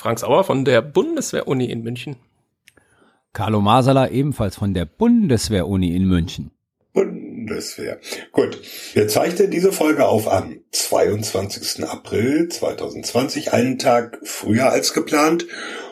Frank Sauer von der Bundeswehr-Uni in München. Carlo Masala ebenfalls von der Bundeswehr-Uni in München. Bundeswehr. Gut, wir zeichnen diese Folge auf am 22. April 2020, einen Tag früher als geplant.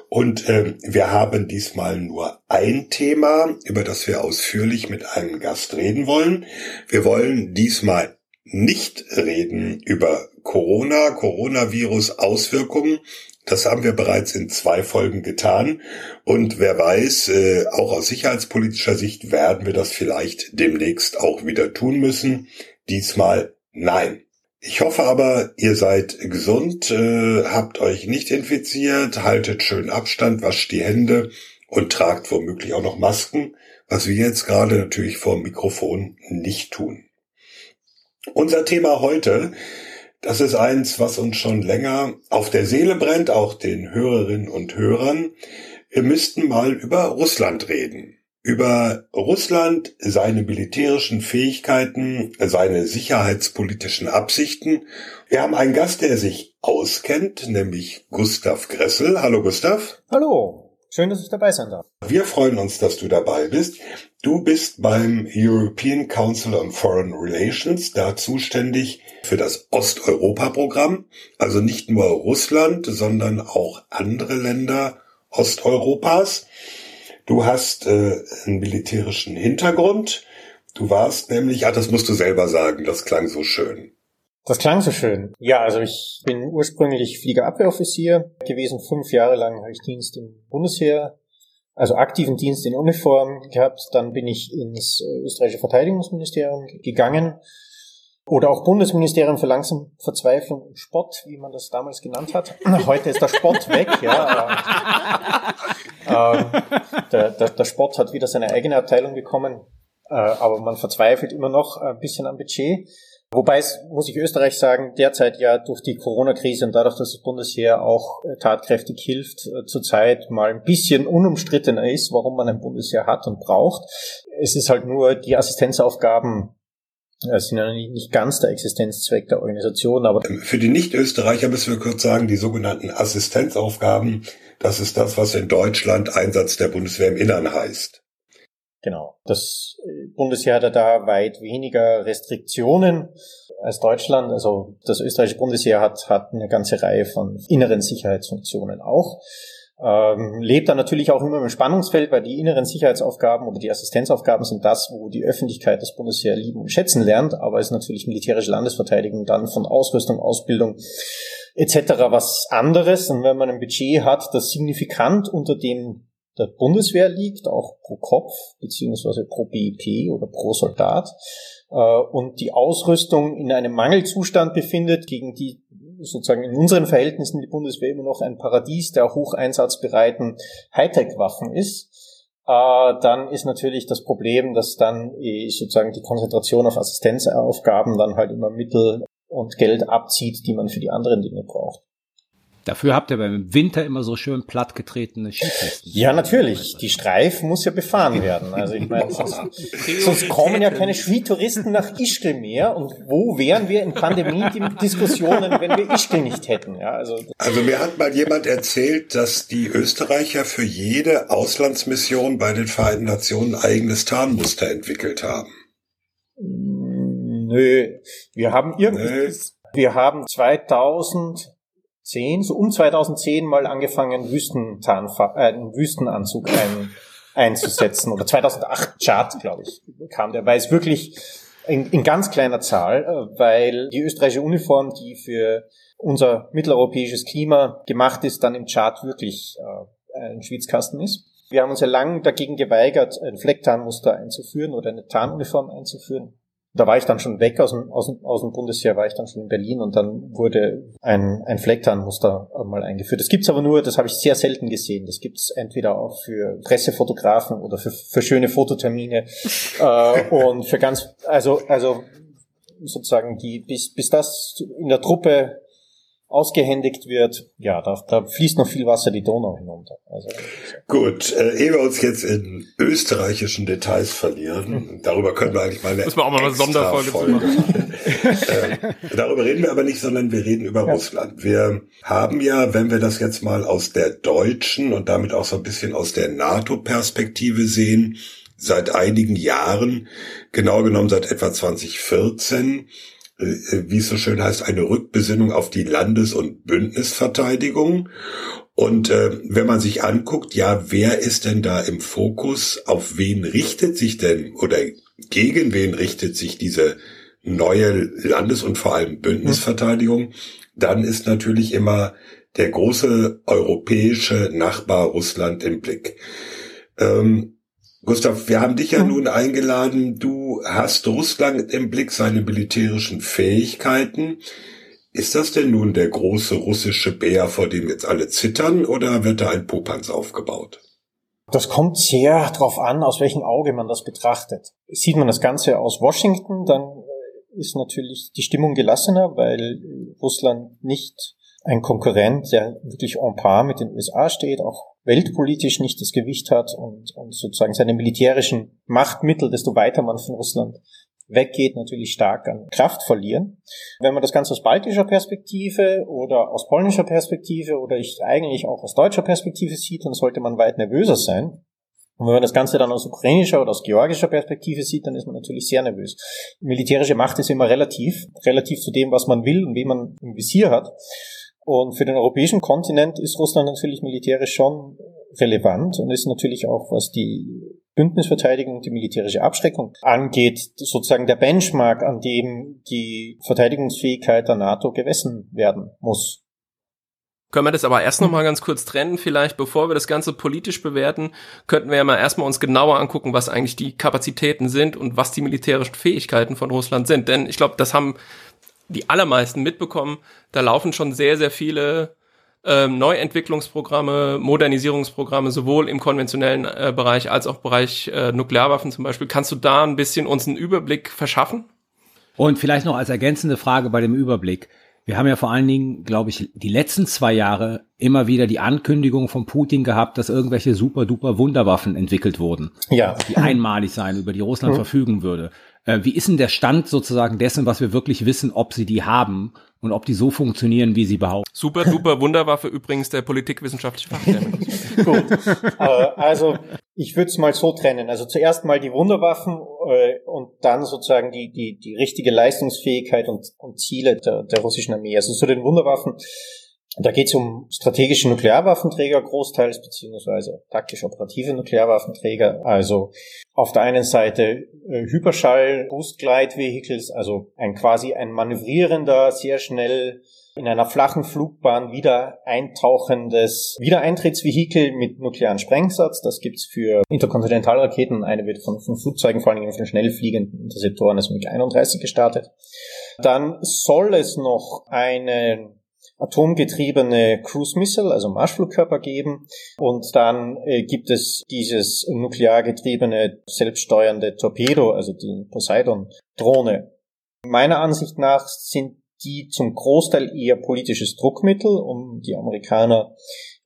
Und äh, wir haben diesmal nur ein Thema, über das wir ausführlich mit einem Gast reden wollen. Wir wollen diesmal nicht reden über Corona, Coronavirus Auswirkungen das haben wir bereits in zwei Folgen getan. Und wer weiß, äh, auch aus sicherheitspolitischer Sicht werden wir das vielleicht demnächst auch wieder tun müssen. Diesmal nein. Ich hoffe aber, ihr seid gesund, äh, habt euch nicht infiziert, haltet schön Abstand, wascht die Hände und tragt womöglich auch noch Masken, was wir jetzt gerade natürlich vor dem Mikrofon nicht tun. Unser Thema heute das ist eins, was uns schon länger auf der Seele brennt, auch den Hörerinnen und Hörern. Wir müssten mal über Russland reden. Über Russland, seine militärischen Fähigkeiten, seine sicherheitspolitischen Absichten. Wir haben einen Gast, der sich auskennt, nämlich Gustav Gressel. Hallo Gustav. Hallo. Schön, dass ich dabei sein darf. Wir freuen uns, dass du dabei bist. Du bist beim European Council on Foreign Relations da zuständig für das Osteuropa-Programm. Also nicht nur Russland, sondern auch andere Länder Osteuropas. Du hast äh, einen militärischen Hintergrund. Du warst nämlich, ah, das musst du selber sagen, das klang so schön. Das klang so schön. Ja, also ich bin ursprünglich Fliegerabwehroffizier gewesen. Fünf Jahre lang habe ich Dienst im Bundesheer, also aktiven Dienst in Uniform gehabt. Dann bin ich ins äh, österreichische Verteidigungsministerium gegangen oder auch Bundesministerium für langsam Verzweiflung und Spott, wie man das damals genannt hat. Heute ist der Spott weg, ja. Aber, äh, der, der, der Spott hat wieder seine eigene Abteilung bekommen, äh, aber man verzweifelt immer noch ein bisschen am Budget. Wobei es, muss ich Österreich sagen, derzeit ja durch die Corona-Krise und dadurch, dass das Bundesheer auch äh, tatkräftig hilft, äh, zurzeit mal ein bisschen unumstrittener ist, warum man ein Bundesheer hat und braucht. Es ist halt nur, die Assistenzaufgaben äh, sind ja nicht ganz der Existenzzweck der Organisation, aber. Für die Nicht-Österreicher müssen wir kurz sagen, die sogenannten Assistenzaufgaben, das ist das, was in Deutschland Einsatz der Bundeswehr im Innern heißt. Genau. Das äh, Bundesheer hat da weit weniger Restriktionen als Deutschland. Also das österreichische Bundesheer hat, hat eine ganze Reihe von inneren Sicherheitsfunktionen auch. Ähm, lebt da natürlich auch immer im Spannungsfeld, weil die inneren Sicherheitsaufgaben oder die Assistenzaufgaben sind das, wo die Öffentlichkeit das Bundesheer lieben und schätzen lernt, aber ist natürlich militärische Landesverteidigung dann von Ausrüstung, Ausbildung etc. was anderes. Und wenn man ein Budget hat, das signifikant unter dem der Bundeswehr liegt, auch pro Kopf beziehungsweise pro BIP oder pro Soldat äh, und die Ausrüstung in einem Mangelzustand befindet, gegen die sozusagen in unseren Verhältnissen die Bundeswehr immer noch ein Paradies der hocheinsatzbereiten Hightech-Waffen ist, äh, dann ist natürlich das Problem, dass dann eh sozusagen die Konzentration auf Assistenzaufgaben dann halt immer Mittel und Geld abzieht, die man für die anderen Dinge braucht. Dafür habt ihr beim Winter immer so schön plattgetretene Skipisten. Ja, natürlich. Die Streif muss ja befahren werden. Also ich meine, sonst, sonst kommen ja keine Skitouristen nach Ischgl mehr. Und wo wären wir in Pandemie-Diskussionen, wenn wir Ischgl nicht hätten? Ja, also, also mir hat mal jemand erzählt, dass die Österreicher für jede Auslandsmission bei den Vereinten Nationen ein eigenes Tarnmuster entwickelt haben. Nö, wir haben irgendwie, wir haben 2000 2010, so um 2010 mal angefangen, Wüstentarnfa äh, einen Wüstenanzug ein, einzusetzen. Oder 2008 Chart, glaube ich, kam der, weil es wirklich in, in ganz kleiner Zahl, äh, weil die österreichische Uniform, die für unser mitteleuropäisches Klima gemacht ist, dann im Chart wirklich äh, ein Schwitzkasten ist. Wir haben uns ja lang dagegen geweigert, ein Flecktarnmuster einzuführen oder eine Tarnuniform einzuführen da war ich dann schon weg aus dem, aus dem, aus dem Bundesheer, war ich dann schon in Berlin und dann wurde ein, ein Flecktarnmuster mal eingeführt. Das gibt's aber nur, das habe ich sehr selten gesehen. Das gibt's entweder auch für Pressefotografen oder für, für schöne Fototermine äh, und für ganz, also, also sozusagen die, bis, bis das in der Truppe ausgehändigt wird, ja, da, da fließt noch viel Wasser die Donau hinunter. Also, Gut, äh, ehe wir uns jetzt in österreichischen Details verlieren, darüber können wir eigentlich mal eine, wir auch mal eine Sonderfolge Folge machen. äh, darüber reden wir aber nicht, sondern wir reden über ja. Russland. Wir haben ja, wenn wir das jetzt mal aus der deutschen und damit auch so ein bisschen aus der NATO-Perspektive sehen, seit einigen Jahren, genau genommen seit etwa 2014, äh, wie es so schön heißt, eine Rückbesinnung auf die Landes- und Bündnisverteidigung. Und äh, wenn man sich anguckt, ja, wer ist denn da im Fokus? Auf wen richtet sich denn oder gegen wen richtet sich diese neue Landes- und vor allem Bündnisverteidigung? Dann ist natürlich immer der große europäische Nachbar Russland im Blick. Ähm, Gustav, wir haben dich ja nun eingeladen. Du hast Russland im Blick, seine militärischen Fähigkeiten. Ist das denn nun der große russische Bär, vor dem jetzt alle zittern, oder wird da ein Popanz aufgebaut? Das kommt sehr darauf an, aus welchem Auge man das betrachtet. Sieht man das Ganze aus Washington, dann ist natürlich die Stimmung gelassener, weil Russland nicht ein Konkurrent, der wirklich en par mit den USA steht, auch weltpolitisch nicht das Gewicht hat und, und sozusagen seine militärischen Machtmittel, desto weiter man von Russland weggeht, natürlich stark an Kraft verlieren. Wenn man das Ganze aus baltischer Perspektive oder aus polnischer Perspektive oder ich eigentlich auch aus deutscher Perspektive sieht, dann sollte man weit nervöser sein. Und wenn man das Ganze dann aus ukrainischer oder aus georgischer Perspektive sieht, dann ist man natürlich sehr nervös. Militärische Macht ist immer relativ, relativ zu dem, was man will und wen man im Visier hat. Und für den europäischen Kontinent ist Russland natürlich militärisch schon relevant und ist natürlich auch, was die Bündnisverteidigung und die militärische Abschreckung angeht, sozusagen der Benchmark, an dem die Verteidigungsfähigkeit der NATO gewessen werden muss. Können wir das aber erst noch mal ganz kurz trennen, vielleicht, bevor wir das Ganze politisch bewerten, könnten wir ja mal erstmal uns genauer angucken, was eigentlich die Kapazitäten sind und was die militärischen Fähigkeiten von Russland sind. Denn ich glaube, das haben die allermeisten mitbekommen, da laufen schon sehr, sehr viele ähm, Neuentwicklungsprogramme, Modernisierungsprogramme, sowohl im konventionellen äh, Bereich als auch Bereich äh, Nuklearwaffen zum Beispiel. Kannst du da ein bisschen uns einen Überblick verschaffen? Und vielleicht noch als ergänzende Frage bei dem Überblick. Wir haben ja vor allen Dingen, glaube ich, die letzten zwei Jahre immer wieder die Ankündigung von Putin gehabt, dass irgendwelche super duper Wunderwaffen entwickelt wurden. Ja. Die einmalig sein, über die Russland mhm. verfügen würde. Äh, wie ist denn der Stand sozusagen dessen, was wir wirklich wissen, ob sie die haben und ob die so funktionieren, wie sie behaupten? Super duper Wunderwaffe übrigens der politikwissenschaftliche Fachtermin. Gut. Äh, also ich würde es mal so trennen. Also zuerst mal die Wunderwaffen äh, und dann sozusagen die, die, die richtige Leistungsfähigkeit und, und Ziele der, der russischen Armee. Also zu den Wunderwaffen da geht es um strategische Nuklearwaffenträger großteils, beziehungsweise taktisch-operative Nuklearwaffenträger. Also auf der einen Seite äh, Hyperschall-Boost-Glide-Vehicles, also ein quasi ein manövrierender, sehr schnell in einer flachen Flugbahn wieder eintauchendes Wiedereintrittsvehikel mit nuklearen Sprengsatz. Das gibt's für Interkontinentalraketen. Eine wird von, von Flugzeugen, vor allem von schnell fliegenden Interceptoren, das MiG-31 gestartet. Dann soll es noch einen atomgetriebene Cruise Missile, also Marschflugkörper geben. Und dann äh, gibt es dieses nukleargetriebene selbststeuernde Torpedo, also die Poseidon-Drohne. Meiner Ansicht nach sind die zum Großteil eher politisches Druckmittel, um die Amerikaner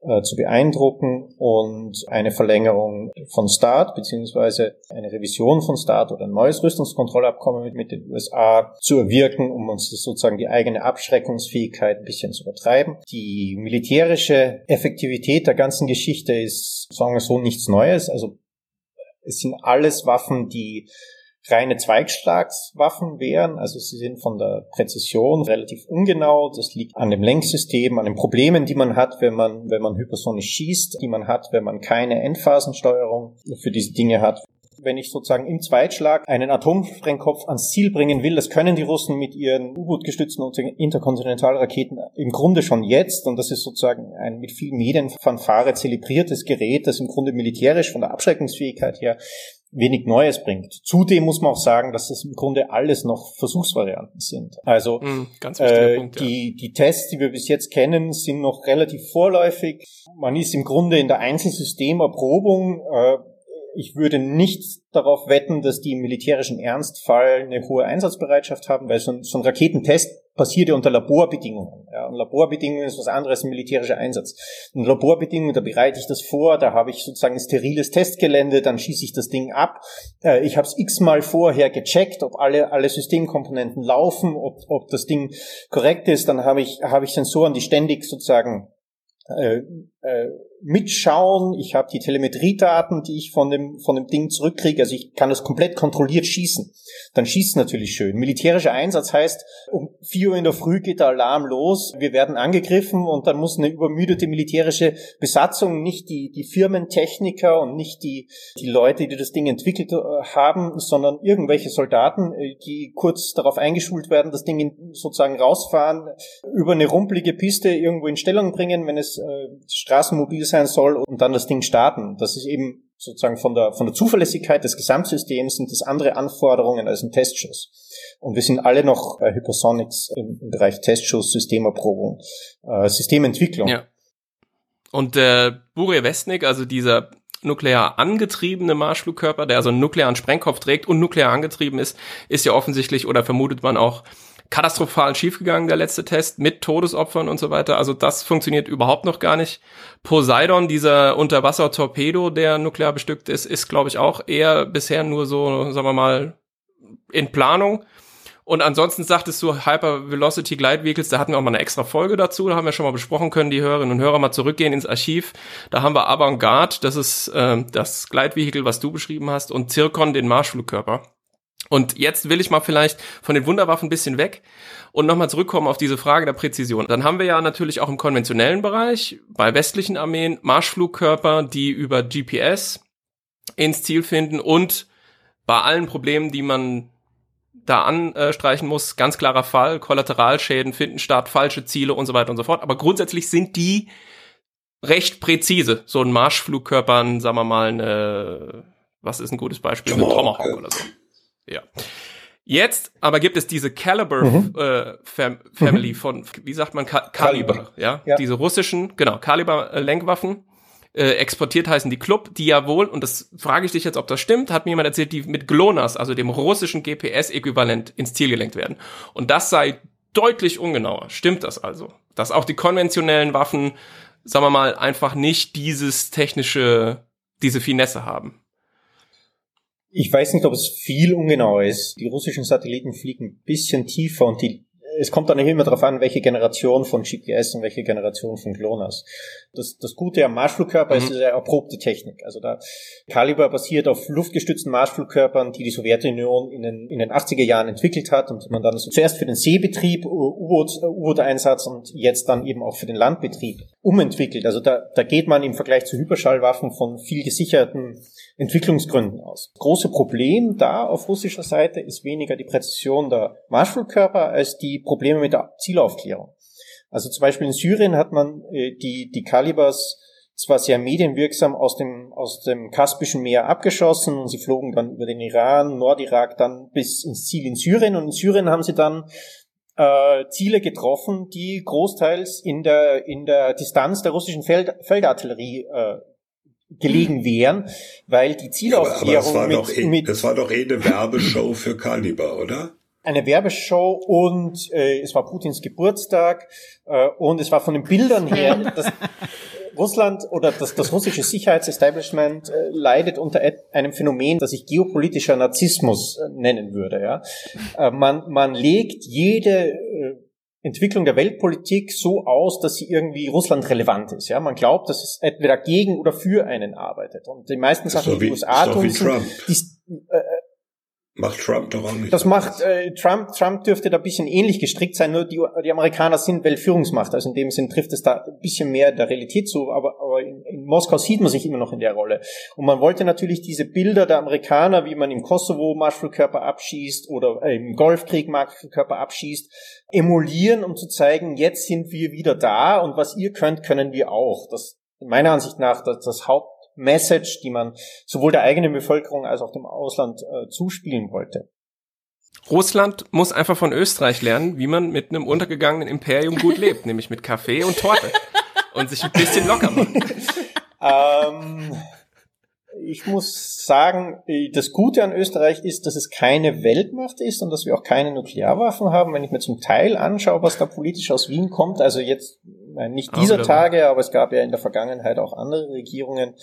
äh, zu beeindrucken und eine Verlängerung von START beziehungsweise eine Revision von START oder ein neues Rüstungskontrollabkommen mit, den USA zu erwirken, um uns sozusagen die eigene Abschreckungsfähigkeit ein bisschen zu übertreiben. Die militärische Effektivität der ganzen Geschichte ist, sagen wir so, nichts Neues. Also es sind alles Waffen, die reine Zweigschlagswaffen wären. Also sie sind von der Präzision relativ ungenau. Das liegt an dem Lenksystem, an den Problemen, die man hat, wenn man, wenn man hypersonisch schießt, die man hat, wenn man keine Endphasensteuerung für diese Dinge hat. Wenn ich sozusagen im Zweitschlag einen Atomsprengkopf ans Ziel bringen will, das können die Russen mit ihren U-Boot-gestützten Interkontinentalraketen im Grunde schon jetzt. Und das ist sozusagen ein mit vielen Medienfanfare zelebriertes Gerät, das im Grunde militärisch von der Abschreckungsfähigkeit her wenig Neues bringt. Zudem muss man auch sagen, dass das im Grunde alles noch Versuchsvarianten sind. Also mm, äh, Punkt, ja. die, die Tests, die wir bis jetzt kennen, sind noch relativ vorläufig. Man ist im Grunde in der Einzelsystemerprobung. Äh, ich würde nicht darauf wetten, dass die im militärischen Ernstfall eine hohe Einsatzbereitschaft haben, weil so ein, so ein Raketentest passiert ja unter Laborbedingungen. Ja, und Laborbedingungen ist was anderes als ein militärischer Einsatz. In Laborbedingungen, da bereite ich das vor, da habe ich sozusagen ein steriles Testgelände, dann schieße ich das Ding ab. Äh, ich habe es x-mal vorher gecheckt, ob alle, alle Systemkomponenten laufen, ob, ob das Ding korrekt ist. Dann habe ich, habe ich Sensoren, die ständig sozusagen äh, äh, mitschauen. Ich habe die Telemetriedaten, die ich von dem, von dem Ding zurückkriege. Also ich kann das komplett kontrolliert schießen. Dann schießt natürlich schön. Militärischer Einsatz heißt, um vier Uhr in der Früh geht der Alarm los. Wir werden angegriffen und dann muss eine übermüdete militärische Besatzung, nicht die, die Firmentechniker und nicht die, die Leute, die das Ding entwickelt äh, haben, sondern irgendwelche Soldaten, äh, die kurz darauf eingeschult werden, das Ding sozusagen rausfahren, über eine rumpelige Piste irgendwo in Stellung bringen, wenn es äh, straßenmobil sein soll und dann das Ding starten. Das ist eben sozusagen von der, von der Zuverlässigkeit des Gesamtsystems sind das andere Anforderungen als ein Testschuss. Und wir sind alle noch bei Hypersonics im, im Bereich Testschuss, Systemerprobung, äh, Systementwicklung. Ja. Und der äh, Bure Westnik, also dieser nuklear angetriebene Marschflugkörper, der also einen nuklearen Sprengkopf trägt und nuklear angetrieben ist, ist ja offensichtlich oder vermutet man auch katastrophal schiefgegangen, der letzte Test, mit Todesopfern und so weiter. Also das funktioniert überhaupt noch gar nicht. Poseidon, dieser Unterwasser-Torpedo, der nuklear bestückt ist, ist, glaube ich, auch eher bisher nur so, sagen wir mal, in Planung. Und ansonsten sagtest du Hyper Velocity Glide Vehicles, da hatten wir auch mal eine extra Folge dazu, da haben wir schon mal besprochen können, die Hörerinnen und Hörer mal zurückgehen ins Archiv. Da haben wir Avantgarde, das ist äh, das Glide Vehicle, was du beschrieben hast, und Zircon, den Marschflugkörper. Und jetzt will ich mal vielleicht von den Wunderwaffen ein bisschen weg und nochmal zurückkommen auf diese Frage der Präzision. Dann haben wir ja natürlich auch im konventionellen Bereich bei westlichen Armeen Marschflugkörper, die über GPS ins Ziel finden und bei allen Problemen, die man da anstreichen muss, ganz klarer Fall, Kollateralschäden finden statt, falsche Ziele und so weiter und so fort. Aber grundsätzlich sind die recht präzise. So ein Marschflugkörper, sagen wir mal, eine, was ist ein gutes Beispiel? Tomahawk, eine Tomahawk oder so. Ja. Jetzt aber gibt es diese Caliber mhm. äh, Fam Family mhm. von, wie sagt man, Ka Caliber, ja? ja? Diese russischen, genau, Caliber Lenkwaffen. Äh, exportiert heißen die Club, die ja wohl, und das frage ich dich jetzt, ob das stimmt, hat mir jemand erzählt, die mit GLONASS, also dem russischen GPS-Äquivalent, ins Ziel gelenkt werden. Und das sei deutlich ungenauer. Stimmt das also? Dass auch die konventionellen Waffen, sagen wir mal, einfach nicht dieses technische, diese Finesse haben. Ich weiß nicht, ob es viel ungenau ist. Die russischen Satelliten fliegen ein bisschen tiefer und die es kommt dann immer darauf an, welche Generation von GPS und welche Generation von GLONASS. Das, das Gute am Marschflugkörper mhm. ist eine erprobte Technik. Also da Caliber basiert auf luftgestützten Marschflugkörpern, die die Sowjetunion in den, in den 80er Jahren entwickelt hat und man dann zuerst für den Seebetrieb, U-Boot-Einsatz und jetzt dann eben auch für den Landbetrieb umentwickelt. Also da, da geht man im Vergleich zu Hyperschallwaffen von viel gesicherten Entwicklungsgründen aus. große Problem da auf russischer Seite ist weniger die Präzision der Marschflugkörper als die Probleme mit der Zielaufklärung. Also zum Beispiel in Syrien hat man äh, die, die Kalibers zwar sehr medienwirksam aus dem, aus dem Kaspischen Meer abgeschossen und sie flogen dann über den Iran, Nordirak dann bis ins Ziel in Syrien und in Syrien haben sie dann äh, Ziele getroffen, die großteils in der, in der Distanz der russischen Feld, Feldartillerie äh, gelegen wären, weil die Zielaufklärung aber, aber das, war mit, eh, mit das war doch eh eine Werbeshow für Kaliber, oder? Eine Werbeshow und äh, es war Putins Geburtstag äh, und es war von den Bildern her, dass Russland oder das, das russische Sicherheitsestablishment äh, leidet unter einem Phänomen, das ich geopolitischer Narzissmus äh, nennen würde. Ja? Äh, man, man legt jede äh, Entwicklung der Weltpolitik so aus, dass sie irgendwie Russland relevant ist. Ja, man glaubt, dass es entweder gegen oder für einen arbeitet. Und die meisten Sachen, die USA tun, die, äh, Macht Trump doch auch nicht. Das macht äh, Trump. Trump dürfte da ein bisschen ähnlich gestrickt sein. Nur die, die Amerikaner sind Weltführungsmacht. Also in dem Sinn trifft es da ein bisschen mehr der Realität zu. Aber, aber in, in Moskau sieht man sich immer noch in der Rolle. Und man wollte natürlich diese Bilder der Amerikaner, wie man im Kosovo Marschflugkörper abschießt oder äh, im Golfkrieg Marschflugkörper abschießt, emulieren, um zu zeigen, jetzt sind wir wieder da und was ihr könnt, können wir auch. Das meiner Ansicht nach das, das Haupt Message, die man sowohl der eigenen Bevölkerung als auch dem Ausland äh, zuspielen wollte. Russland muss einfach von Österreich lernen, wie man mit einem untergegangenen Imperium gut lebt, nämlich mit Kaffee und Torte und sich ein bisschen locker macht. ähm, ich muss sagen, das Gute an Österreich ist, dass es keine Weltmacht ist und dass wir auch keine Nuklearwaffen haben. Wenn ich mir zum Teil anschaue, was da politisch aus Wien kommt, also jetzt nicht dieser Tage, aber es gab ja in der Vergangenheit auch andere Regierungen,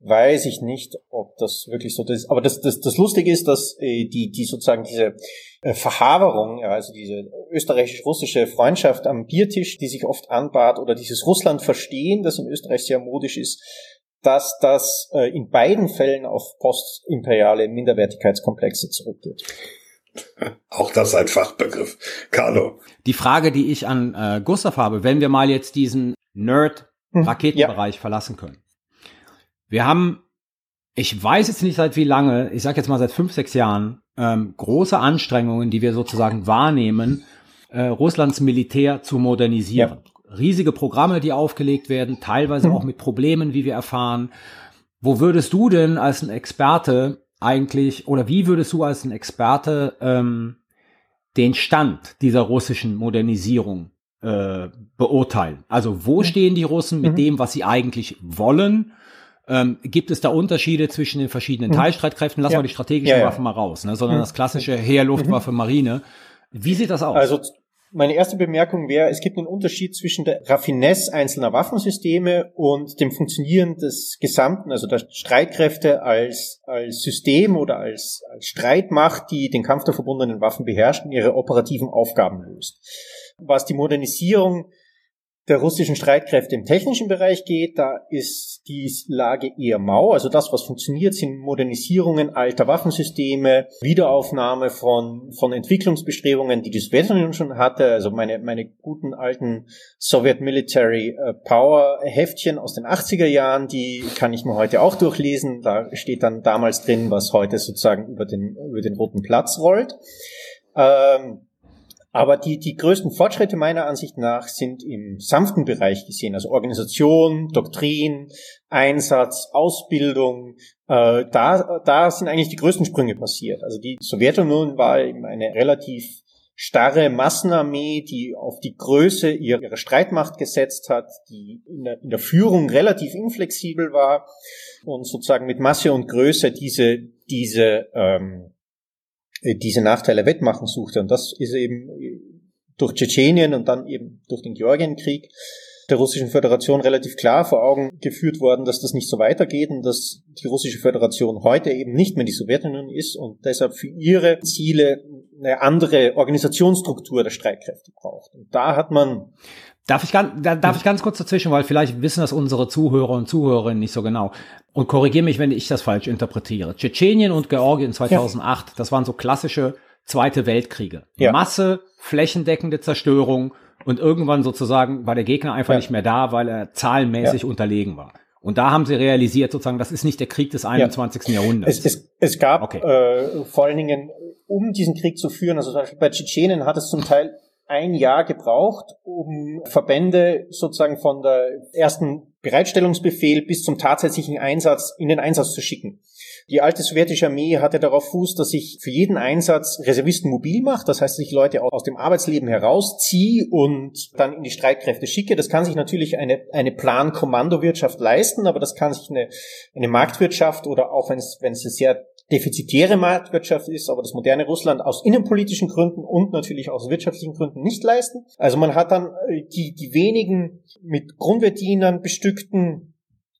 weiß ich nicht, ob das wirklich so ist. Aber das, das, das Lustige ist, dass äh, die, die sozusagen diese äh, Verhaberung, ja, also diese österreichisch-russische Freundschaft am Biertisch, die sich oft anbahrt, oder dieses Russland verstehen, das in Österreich sehr modisch ist, dass das äh, in beiden Fällen auf postimperiale Minderwertigkeitskomplexe zurückgeht. Auch das ein Fachbegriff. Carlo. Die Frage, die ich an äh, Gustav habe, wenn wir mal jetzt diesen Nerd-Raketenbereich hm, ja. verlassen können. Wir haben, ich weiß jetzt nicht seit wie lange, ich sage jetzt mal seit fünf, sechs Jahren, ähm, große Anstrengungen, die wir sozusagen wahrnehmen, äh, Russlands Militär zu modernisieren. Ja. Riesige Programme, die aufgelegt werden, teilweise mhm. auch mit Problemen, wie wir erfahren. Wo würdest du denn als ein Experte eigentlich, oder wie würdest du als ein Experte ähm, den Stand dieser russischen Modernisierung äh, beurteilen? Also wo stehen die Russen mit mhm. dem, was sie eigentlich wollen? Ähm, gibt es da Unterschiede zwischen den verschiedenen mhm. Teilstreitkräften? Lassen ja. wir die strategischen ja, ja. Waffen mal raus, ne? sondern mhm. das klassische Heer, Luftwaffe, mhm. Marine. Wie sieht das aus? Also meine erste Bemerkung wäre, es gibt einen Unterschied zwischen der Raffinesse einzelner Waffensysteme und dem Funktionieren des Gesamten, also der Streitkräfte als, als System oder als, als Streitmacht, die den Kampf der verbundenen Waffen beherrscht und ihre operativen Aufgaben löst. Was die Modernisierung der russischen Streitkräfte im technischen Bereich geht, da ist die Lage eher mau. Also das, was funktioniert, sind Modernisierungen alter Waffensysteme, Wiederaufnahme von, von Entwicklungsbestrebungen, die die Sowjetunion schon hatte. Also meine, meine guten alten Soviet Military äh, Power Heftchen aus den 80er Jahren, die kann ich mir heute auch durchlesen. Da steht dann damals drin, was heute sozusagen über den, über den roten Platz rollt. Ähm, aber die, die größten Fortschritte meiner Ansicht nach sind im sanften Bereich gesehen, also Organisation, Doktrin, Einsatz, Ausbildung. Äh, da, da sind eigentlich die größten Sprünge passiert. Also die Sowjetunion war eben eine relativ starre Massenarmee, die auf die Größe ihrer Streitmacht gesetzt hat, die in der, in der Führung relativ inflexibel war und sozusagen mit Masse und Größe diese, diese ähm, äh, diese Nachteile wettmachen suchte. Und das ist eben durch Tschetschenien und dann eben durch den Georgienkrieg der russischen Föderation relativ klar vor Augen geführt worden, dass das nicht so weitergeht und dass die russische Föderation heute eben nicht mehr die Sowjetunion ist und deshalb für ihre Ziele eine andere Organisationsstruktur der Streitkräfte braucht. Und da hat man Darf ich, ganz, da, darf ich ganz kurz dazwischen, weil vielleicht wissen das unsere Zuhörer und Zuhörerinnen nicht so genau. Und korrigiere mich, wenn ich das falsch interpretiere. Tschetschenien und Georgien 2008, ja. das waren so klassische Zweite Weltkriege. Ja. Masse, flächendeckende Zerstörung und irgendwann sozusagen war der Gegner einfach ja. nicht mehr da, weil er zahlenmäßig unterlegen war. Und da haben sie realisiert, sozusagen, das ist nicht der Krieg des 21. Jahrhunderts. Es, es, es gab okay. äh, vor allen Dingen, um diesen Krieg zu führen, also zum Beispiel bei Tschetschenien hat es zum Teil ein Jahr gebraucht, um Verbände sozusagen von der ersten Bereitstellungsbefehl bis zum tatsächlichen Einsatz in den Einsatz zu schicken. Die alte sowjetische Armee hatte darauf Fuß, dass ich für jeden Einsatz Reservisten mobil mache, das heißt, dass ich Leute aus dem Arbeitsleben herausziehe und dann in die Streitkräfte schicke. Das kann sich natürlich eine, eine Plan-Kommandowirtschaft leisten, aber das kann sich eine, eine Marktwirtschaft oder auch wenn es, wenn es sehr defizitäre Marktwirtschaft ist, aber das moderne Russland aus innenpolitischen Gründen und natürlich aus wirtschaftlichen Gründen nicht leisten. Also man hat dann äh, die, die wenigen mit Grundwehrdienern bestückten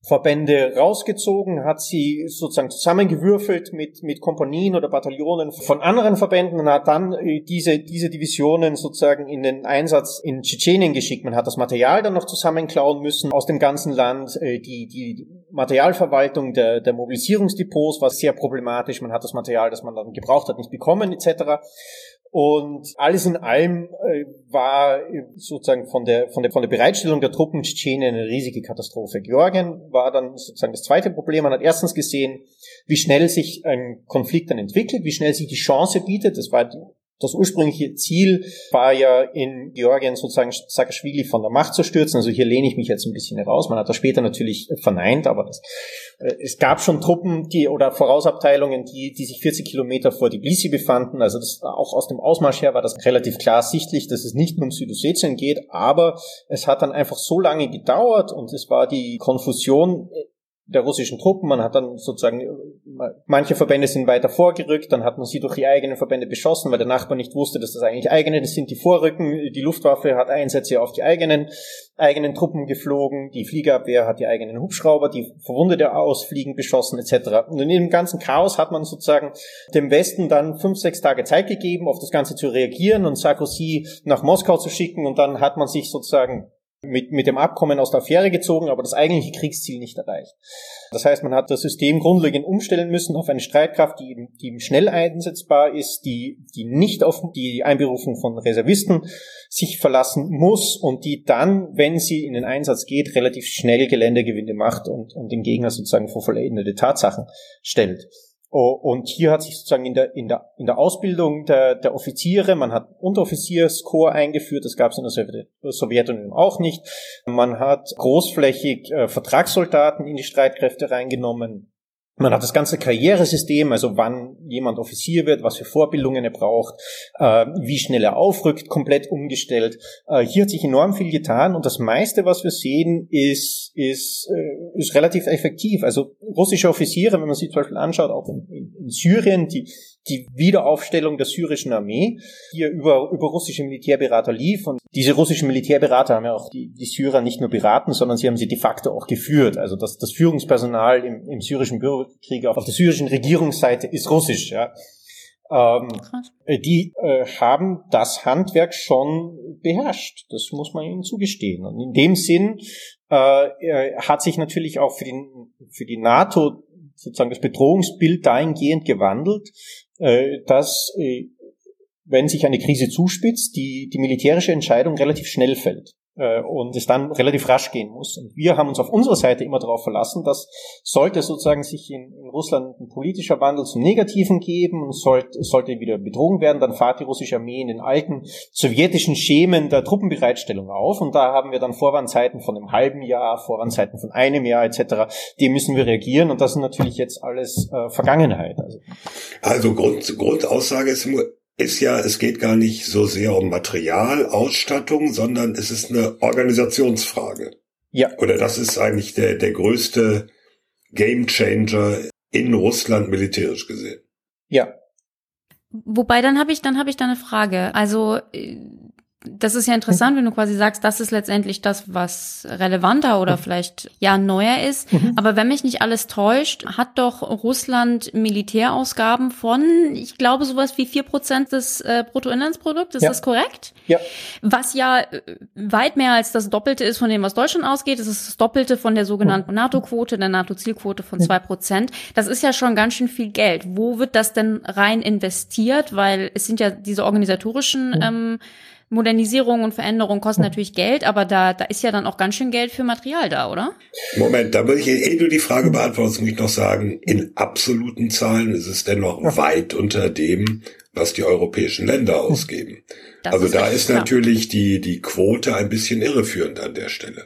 Verbände rausgezogen, hat sie sozusagen zusammengewürfelt mit, mit Kompanien oder Bataillonen von anderen Verbänden und hat dann äh, diese, diese Divisionen sozusagen in den Einsatz in Tschetschenien geschickt. Man hat das Material dann noch zusammenklauen müssen aus dem ganzen Land. Äh, die, die Materialverwaltung der, der Mobilisierungsdepots war sehr problematisch. Man hat das Material, das man dann gebraucht hat, nicht bekommen etc. Und alles in allem äh, war sozusagen von der, von der, von der Bereitstellung der Truppen Tschetschenien eine riesige Katastrophe. Georgien war dann sozusagen das zweite Problem. Man hat erstens gesehen, wie schnell sich ein Konflikt dann entwickelt, wie schnell sich die Chance bietet. Das war Das ursprüngliche Ziel war ja in Georgien sozusagen Saakashvili von der Macht zu stürzen. Also hier lehne ich mich jetzt ein bisschen heraus. Man hat das später natürlich verneint, aber das, äh, es gab schon Truppen, die oder Vorausabteilungen, die, die sich 40 Kilometer vor Tbilisi befanden. Also das, auch aus dem Ausmarsch her war das relativ klar sichtlich, dass es nicht nur um Südossetien geht, aber es hat dann einfach so lange gedauert und es war die Konfusion der russischen Truppen. Man hat dann sozusagen, manche Verbände sind weiter vorgerückt, dann hat man sie durch die eigenen Verbände beschossen, weil der Nachbar nicht wusste, dass das eigentlich eigene das sind, die vorrücken. Die Luftwaffe hat Einsätze auf die eigenen, eigenen Truppen geflogen, die Fliegerabwehr hat die eigenen Hubschrauber, die Verwundete ausfliegen, beschossen etc. Und in dem ganzen Chaos hat man sozusagen dem Westen dann fünf, sechs Tage Zeit gegeben, auf das Ganze zu reagieren und Sarkozy nach Moskau zu schicken und dann hat man sich sozusagen mit, mit dem Abkommen aus der Affäre gezogen, aber das eigentliche Kriegsziel nicht erreicht. Das heißt, man hat das System grundlegend umstellen müssen auf eine Streitkraft, die die schnell einsetzbar ist, die, die nicht auf die Einberufung von Reservisten sich verlassen muss und die dann, wenn sie in den Einsatz geht, relativ schnell Geländegewinne macht und, und den Gegner sozusagen vor vollendete Tatsachen stellt. Und hier hat sich sozusagen in der, in der, in der Ausbildung der, der Offiziere, man hat Unteroffizierskorps eingeführt, das gab es in der Sowjetunion auch nicht. Man hat großflächig äh, Vertragssoldaten in die Streitkräfte reingenommen. Man hat das ganze Karrieresystem, also wann jemand Offizier wird, was für Vorbildungen er braucht, äh, wie schnell er aufrückt, komplett umgestellt. Äh, hier hat sich enorm viel getan und das meiste, was wir sehen, ist, ist, äh, ist relativ effektiv. Also russische Offiziere, wenn man sich zum Beispiel anschaut, auch in, in, in Syrien, die die Wiederaufstellung der syrischen Armee hier über, über russische Militärberater lief. Und diese russischen Militärberater haben ja auch die, die Syrer nicht nur beraten, sondern sie haben sie de facto auch geführt. Also das, das Führungspersonal im, im syrischen Bürgerkrieg auf der syrischen Regierungsseite ist russisch. Ja. Ähm, die äh, haben das Handwerk schon beherrscht. Das muss man ihnen zugestehen. Und in dem Sinn äh, äh hat sich natürlich auch für, den, für die NATO sozusagen das Bedrohungsbild dahingehend gewandelt, äh, dass, äh, wenn sich eine Krise zuspitzt, die, die militärische Entscheidung relativ schnell fällt äh, und es dann relativ rasch gehen muss. Und wir haben uns auf unserer Seite immer darauf verlassen, dass sollte sozusagen sich in, in Russland ein politischer Wandel zum Negativen geben und sollte, sollte wieder Bedrohung werden, dann fahrt die russische Armee in den alten sowjetischen Schemen der Truppenbereitstellung auf. Und da haben wir dann Vorwandzeiten von einem halben Jahr, Vorwandzeiten von einem Jahr etc. Die müssen wir reagieren und das sind natürlich jetzt alles äh, Vergangenheit. Also, also Grund, Grundaussage ist nur, ist ja, es geht gar nicht so sehr um Material, Ausstattung, sondern es ist eine Organisationsfrage. Ja. Oder das ist eigentlich der, der größte Gamechanger in Russland militärisch gesehen. Ja. Wobei dann habe ich dann habe ich da eine Frage. Also äh, das ist ja interessant, wenn du quasi sagst, das ist letztendlich das, was relevanter oder vielleicht ja neuer ist. Mhm. Aber wenn mich nicht alles täuscht, hat doch Russland Militärausgaben von, ich glaube, sowas wie vier Prozent des äh, Bruttoinlandsprodukts. Ist ja. das korrekt? Ja. Was ja äh, weit mehr als das Doppelte ist von dem, was Deutschland ausgeht. Das ist das Doppelte von der sogenannten mhm. NATO-Quote, der NATO-Zielquote von zwei Prozent. Das ist ja schon ganz schön viel Geld. Wo wird das denn rein investiert? Weil es sind ja diese organisatorischen ähm, Modernisierung und Veränderung kosten hm. natürlich Geld, aber da, da ist ja dann auch ganz schön Geld für Material da, oder? Moment, da will ich, ehe du die Frage beantwortest, muss ich noch sagen, in absoluten Zahlen ist es dennoch weit unter dem, was die europäischen Länder hm. ausgeben. Das also ist da ist natürlich die, die Quote ein bisschen irreführend an der Stelle.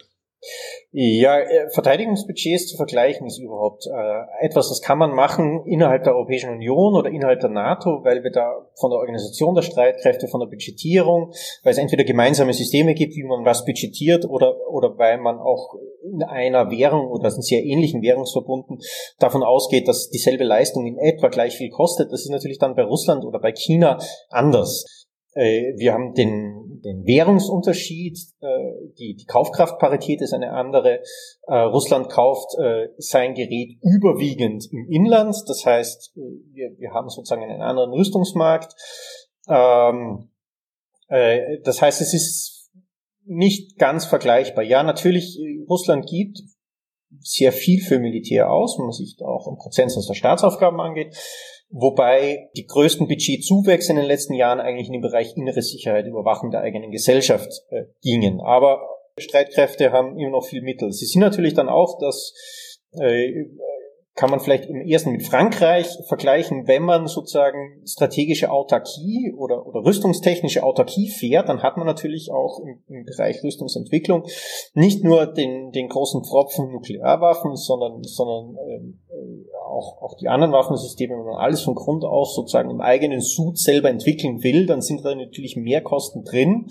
Ja, äh, Verteidigungsbudgets zu vergleichen ist überhaupt äh, etwas, das kann man machen innerhalb der Europäischen Union oder innerhalb der NATO, weil wir da von der Organisation der Streitkräfte, von der Budgetierung, weil es entweder gemeinsame Systeme gibt, wie man was budgetiert, oder, oder weil man auch in einer Währung oder in sehr ähnlichen Währungsverbunden davon ausgeht, dass dieselbe Leistung in etwa gleich viel kostet. Das ist natürlich dann bei Russland oder bei China anders. Äh, wir haben den, den Währungsunterschied, äh, die, die Kaufkraftparität ist eine andere. Äh, Russland kauft sein Gerät überwiegend im Inland, das heißt, wir, wir haben sozusagen einen anderen Rüstungsmarkt. Ähm, das heißt, es ist nicht ganz vergleichbar. Ja, natürlich, Russland gibt sehr viel für Militär aus, wenn man sich auch im Prozentsatz der Staatsaufgaben angeht wobei die größten Budgetzuwächse in den letzten Jahren eigentlich in den Bereich innere Sicherheit, Überwachung der eigenen Gesellschaft äh, gingen. Aber Streitkräfte haben immer noch viel Mittel. Sie sind natürlich dann auch das äh, kann man vielleicht im ersten mit Frankreich vergleichen, wenn man sozusagen strategische Autarkie oder, oder rüstungstechnische Autarkie fährt, dann hat man natürlich auch im, im Bereich Rüstungsentwicklung nicht nur den, den großen Pfropfen Nuklearwaffen, sondern, sondern ähm, auch, auch die anderen Waffensysteme, wenn man alles von Grund auf sozusagen im eigenen Sud selber entwickeln will, dann sind da natürlich mehr Kosten drin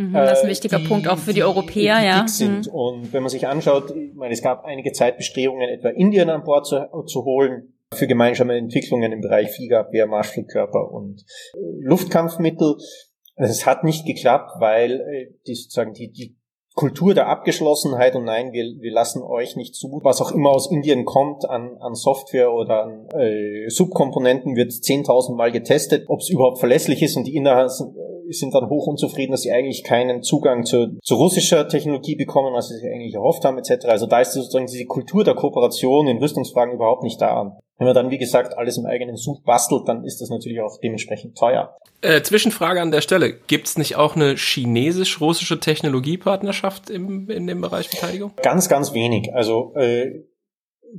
Mhm, das ist ein wichtiger die, Punkt auch für die, die Europäer, die ja. Sind. Mhm. Und wenn man sich anschaut, ich meine, es gab einige Zeitbestrebungen, etwa Indien an Bord zu, zu holen für gemeinsame Entwicklungen im Bereich Fliegerabwehr, Marschflugkörper und äh, Luftkampfmittel. Es hat nicht geklappt, weil äh, die sozusagen die, die Kultur der Abgeschlossenheit und nein, wir, wir lassen euch nicht zu, was auch immer aus Indien kommt an, an Software oder an äh, Subkomponenten, wird 10.000 Mal getestet, ob es überhaupt verlässlich ist und die Inder sind dann hoch unzufrieden, dass sie eigentlich keinen Zugang zu, zu russischer Technologie bekommen, was sie sich eigentlich erhofft haben, etc. Also da ist sozusagen diese Kultur der Kooperation in Rüstungsfragen überhaupt nicht da. Wenn man dann, wie gesagt, alles im eigenen Sud bastelt, dann ist das natürlich auch dementsprechend teuer. Äh, Zwischenfrage an der Stelle. Gibt es nicht auch eine chinesisch-russische Technologiepartnerschaft im, in dem Bereich Verteidigung? Ganz, ganz wenig. Also äh,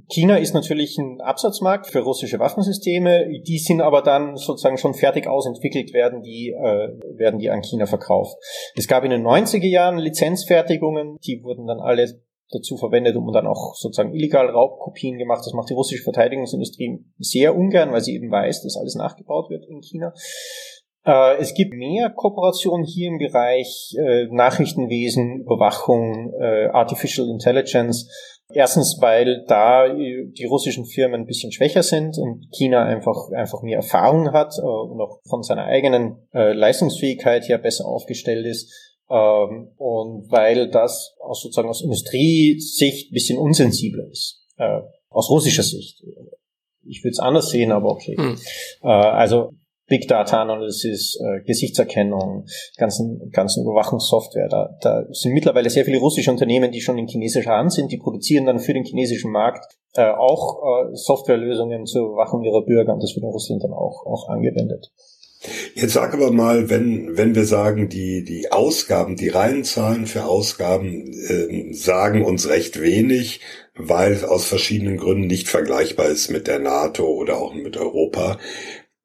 China ist natürlich ein Absatzmarkt für russische Waffensysteme. Die sind aber dann sozusagen schon fertig ausentwickelt, werden die, äh, werden die an China verkauft. Es gab in den 90er Jahren Lizenzfertigungen, die wurden dann alle dazu verwendet, um dann auch sozusagen illegal Raubkopien gemacht. Das macht die russische Verteidigungsindustrie sehr ungern, weil sie eben weiß, dass alles nachgebaut wird in China. Äh, es gibt mehr Kooperation hier im Bereich äh, Nachrichtenwesen, Überwachung, äh, Artificial Intelligence Erstens, weil da die russischen Firmen ein bisschen schwächer sind und China einfach, einfach mehr Erfahrung hat äh, und auch von seiner eigenen äh, Leistungsfähigkeit her besser aufgestellt ist. Ähm, und weil das aus sozusagen aus Industriesicht ein bisschen unsensibler ist. Äh, aus russischer Sicht. Ich würde es anders sehen, aber okay. Hm. Äh, also Big Data Analysis, äh, Gesichtserkennung, ganzen, ganzen Überwachungssoftware. Da, da sind mittlerweile sehr viele russische Unternehmen, die schon in chinesischer Hand sind, die produzieren dann für den chinesischen Markt äh, auch äh, Softwarelösungen zur Überwachung ihrer Bürger und das wird in Russland dann auch, auch angewendet. Jetzt sag aber mal, wenn, wenn wir sagen, die, die Ausgaben, die reinen Zahlen für Ausgaben äh, sagen uns recht wenig, weil es aus verschiedenen Gründen nicht vergleichbar ist mit der NATO oder auch mit Europa.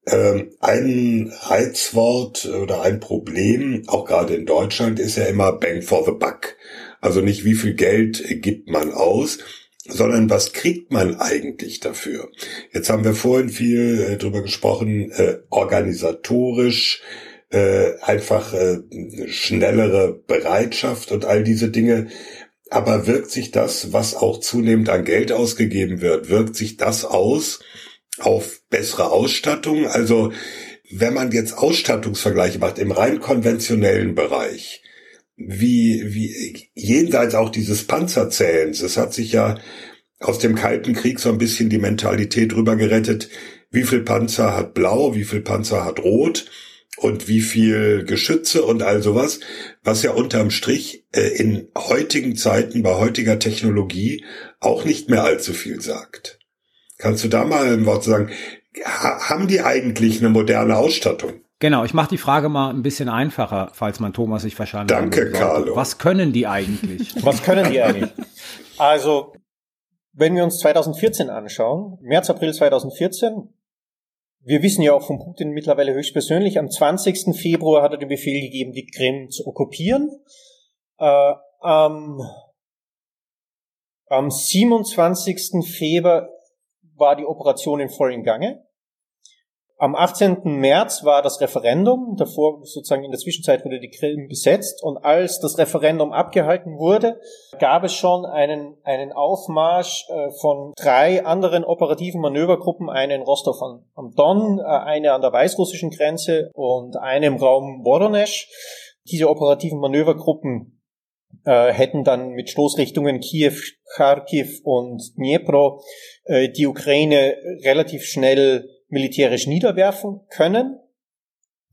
Ähm, ein Reizwort oder ein Problem, auch gerade in Deutschland, ist ja immer Bang for the Buck. Also nicht wie viel Geld gibt man aus, sondern was kriegt man eigentlich dafür? Jetzt haben wir vorhin viel äh, drüber gesprochen, äh, organisatorisch, äh, einfach äh, schnellere Bereitschaft und all diese Dinge. Aber wirkt sich das, was auch zunehmend an Geld ausgegeben wird, wirkt sich das aus auf bessere Ausstattung. Also wenn man jetzt Ausstattungsvergleiche macht im rein konventionellen Bereich, wie, wie jenseits auch dieses Panzerzählens, es hat sich ja aus dem Kalten Krieg so ein bisschen die Mentalität rüber gerettet, wie viel Panzer hat Blau, wie viel Panzer hat Rot und wie viel Geschütze und all sowas, was ja unterm Strich äh, in heutigen Zeiten bei heutiger Technologie auch nicht mehr allzu viel sagt. Kannst du da mal ein Wort sagen? Ha haben die eigentlich eine moderne Ausstattung? Genau, ich mache die Frage mal ein bisschen einfacher, falls man Thomas sich verstanden hat. Danke, Carlo. Was können die eigentlich? Was können die eigentlich? Also, wenn wir uns 2014 anschauen, März, April 2014, wir wissen ja auch von Putin mittlerweile höchstpersönlich, am 20. Februar hat er den Befehl gegeben, die Krim zu okkupieren. Äh, am, am 27. Februar war die Operation in vollen Gange. Am 18. März war das Referendum, davor sozusagen in der Zwischenzeit wurde die Krim besetzt und als das Referendum abgehalten wurde, gab es schon einen, einen Aufmarsch äh, von drei anderen operativen Manövergruppen, eine in Rostov am Don, äh, eine an der weißrussischen Grenze und eine im Raum Voronezh. Diese operativen Manövergruppen äh, hätten dann mit Stoßrichtungen Kiew, Kharkiv und Dnipro äh, die Ukraine relativ schnell militärisch niederwerfen können.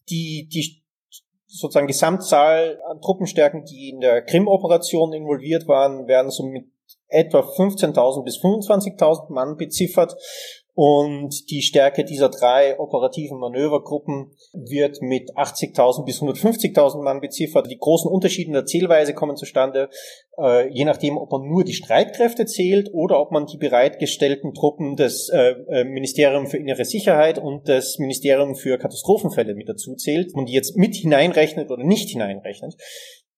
Die, die sozusagen Gesamtzahl an Truppenstärken, die in der Krim-Operation involviert waren, werden so mit etwa 15.000 bis 25.000 Mann beziffert. Und die Stärke dieser drei operativen Manövergruppen wird mit 80.000 bis 150.000 Mann beziffert. Die großen Unterschiede in der Zählweise kommen zustande, äh, je nachdem, ob man nur die Streitkräfte zählt oder ob man die bereitgestellten Truppen des äh, äh Ministerium für innere Sicherheit und des Ministerium für Katastrophenfälle mit dazu zählt und die jetzt mit hineinrechnet oder nicht hineinrechnet.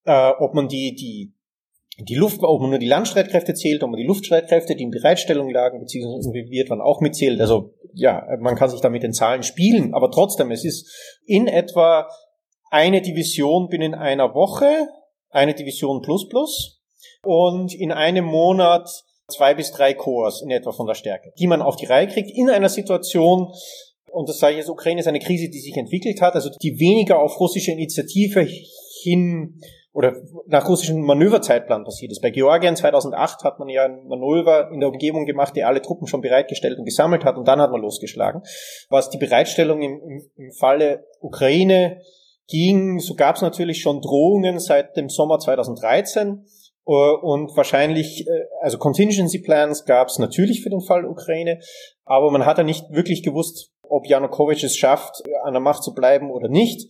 Äh, ob man die, die die Luft, ob man nur die Landstreitkräfte zählt, ob man die Luftstreitkräfte, die in Bereitstellung lagen, beziehungsweise involviert waren, auch mitzählt. Also ja, man kann sich da mit den Zahlen spielen, aber trotzdem, es ist in etwa eine Division binnen einer Woche, eine Division plus plus und in einem Monat zwei bis drei Corps in etwa von der Stärke, die man auf die Reihe kriegt in einer Situation, und das sage ich jetzt, Ukraine ist eine Krise, die sich entwickelt hat, also die weniger auf russische Initiative hin oder nach russischem Manöverzeitplan passiert ist. Bei Georgien 2008 hat man ja ein Manöver in der Umgebung gemacht, der alle Truppen schon bereitgestellt und gesammelt hat und dann hat man losgeschlagen. Was die Bereitstellung im, im, im Falle Ukraine ging, so gab es natürlich schon Drohungen seit dem Sommer 2013 äh, und wahrscheinlich, äh, also Contingency Plans gab es natürlich für den Fall Ukraine, aber man hat ja nicht wirklich gewusst, ob Janukowitsch es schafft, an der Macht zu bleiben oder nicht.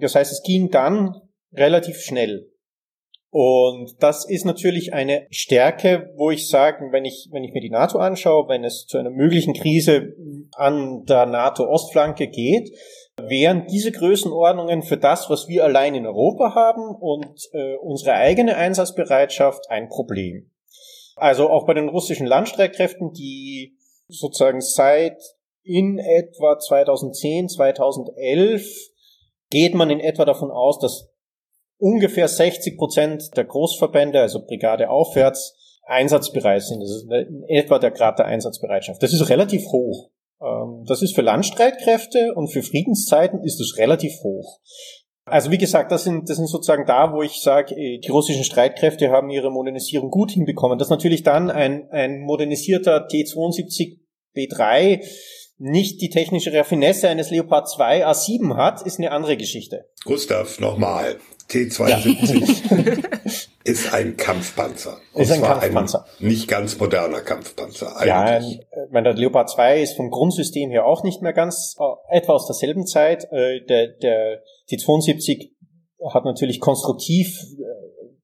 Das heißt, es ging dann relativ schnell. Und das ist natürlich eine Stärke, wo ich sage, wenn ich, wenn ich mir die NATO anschaue, wenn es zu einer möglichen Krise an der NATO-Ostflanke geht, wären diese Größenordnungen für das, was wir allein in Europa haben und äh, unsere eigene Einsatzbereitschaft ein Problem. Also auch bei den russischen Landstreitkräften, die sozusagen seit in etwa 2010, 2011 geht man in etwa davon aus, dass ungefähr 60 Prozent der Großverbände, also Brigade aufwärts, einsatzbereit sind. Das ist in etwa der Grad der Einsatzbereitschaft. Das ist relativ hoch. Ähm, das ist für Landstreitkräfte und für Friedenszeiten ist es relativ hoch. Also wie gesagt, das sind, das sind sozusagen da, wo ich sage, äh, die russischen Streitkräfte haben ihre Modernisierung gut hinbekommen. Dass natürlich dann ein, ein modernisierter T-72 B3 nicht die technische Raffinesse eines Leopard 2 A7 hat, ist eine andere Geschichte. Gustav, nochmal. T-72 ja. ist ein Kampfpanzer. ist ein Kampfpanzer. Ein nicht ganz moderner Kampfpanzer. Eigentlich. Ja, mein, der Leopard 2 ist vom Grundsystem her auch nicht mehr ganz, äh, etwa aus derselben Zeit. Äh, der, der T-72 hat natürlich konstruktiv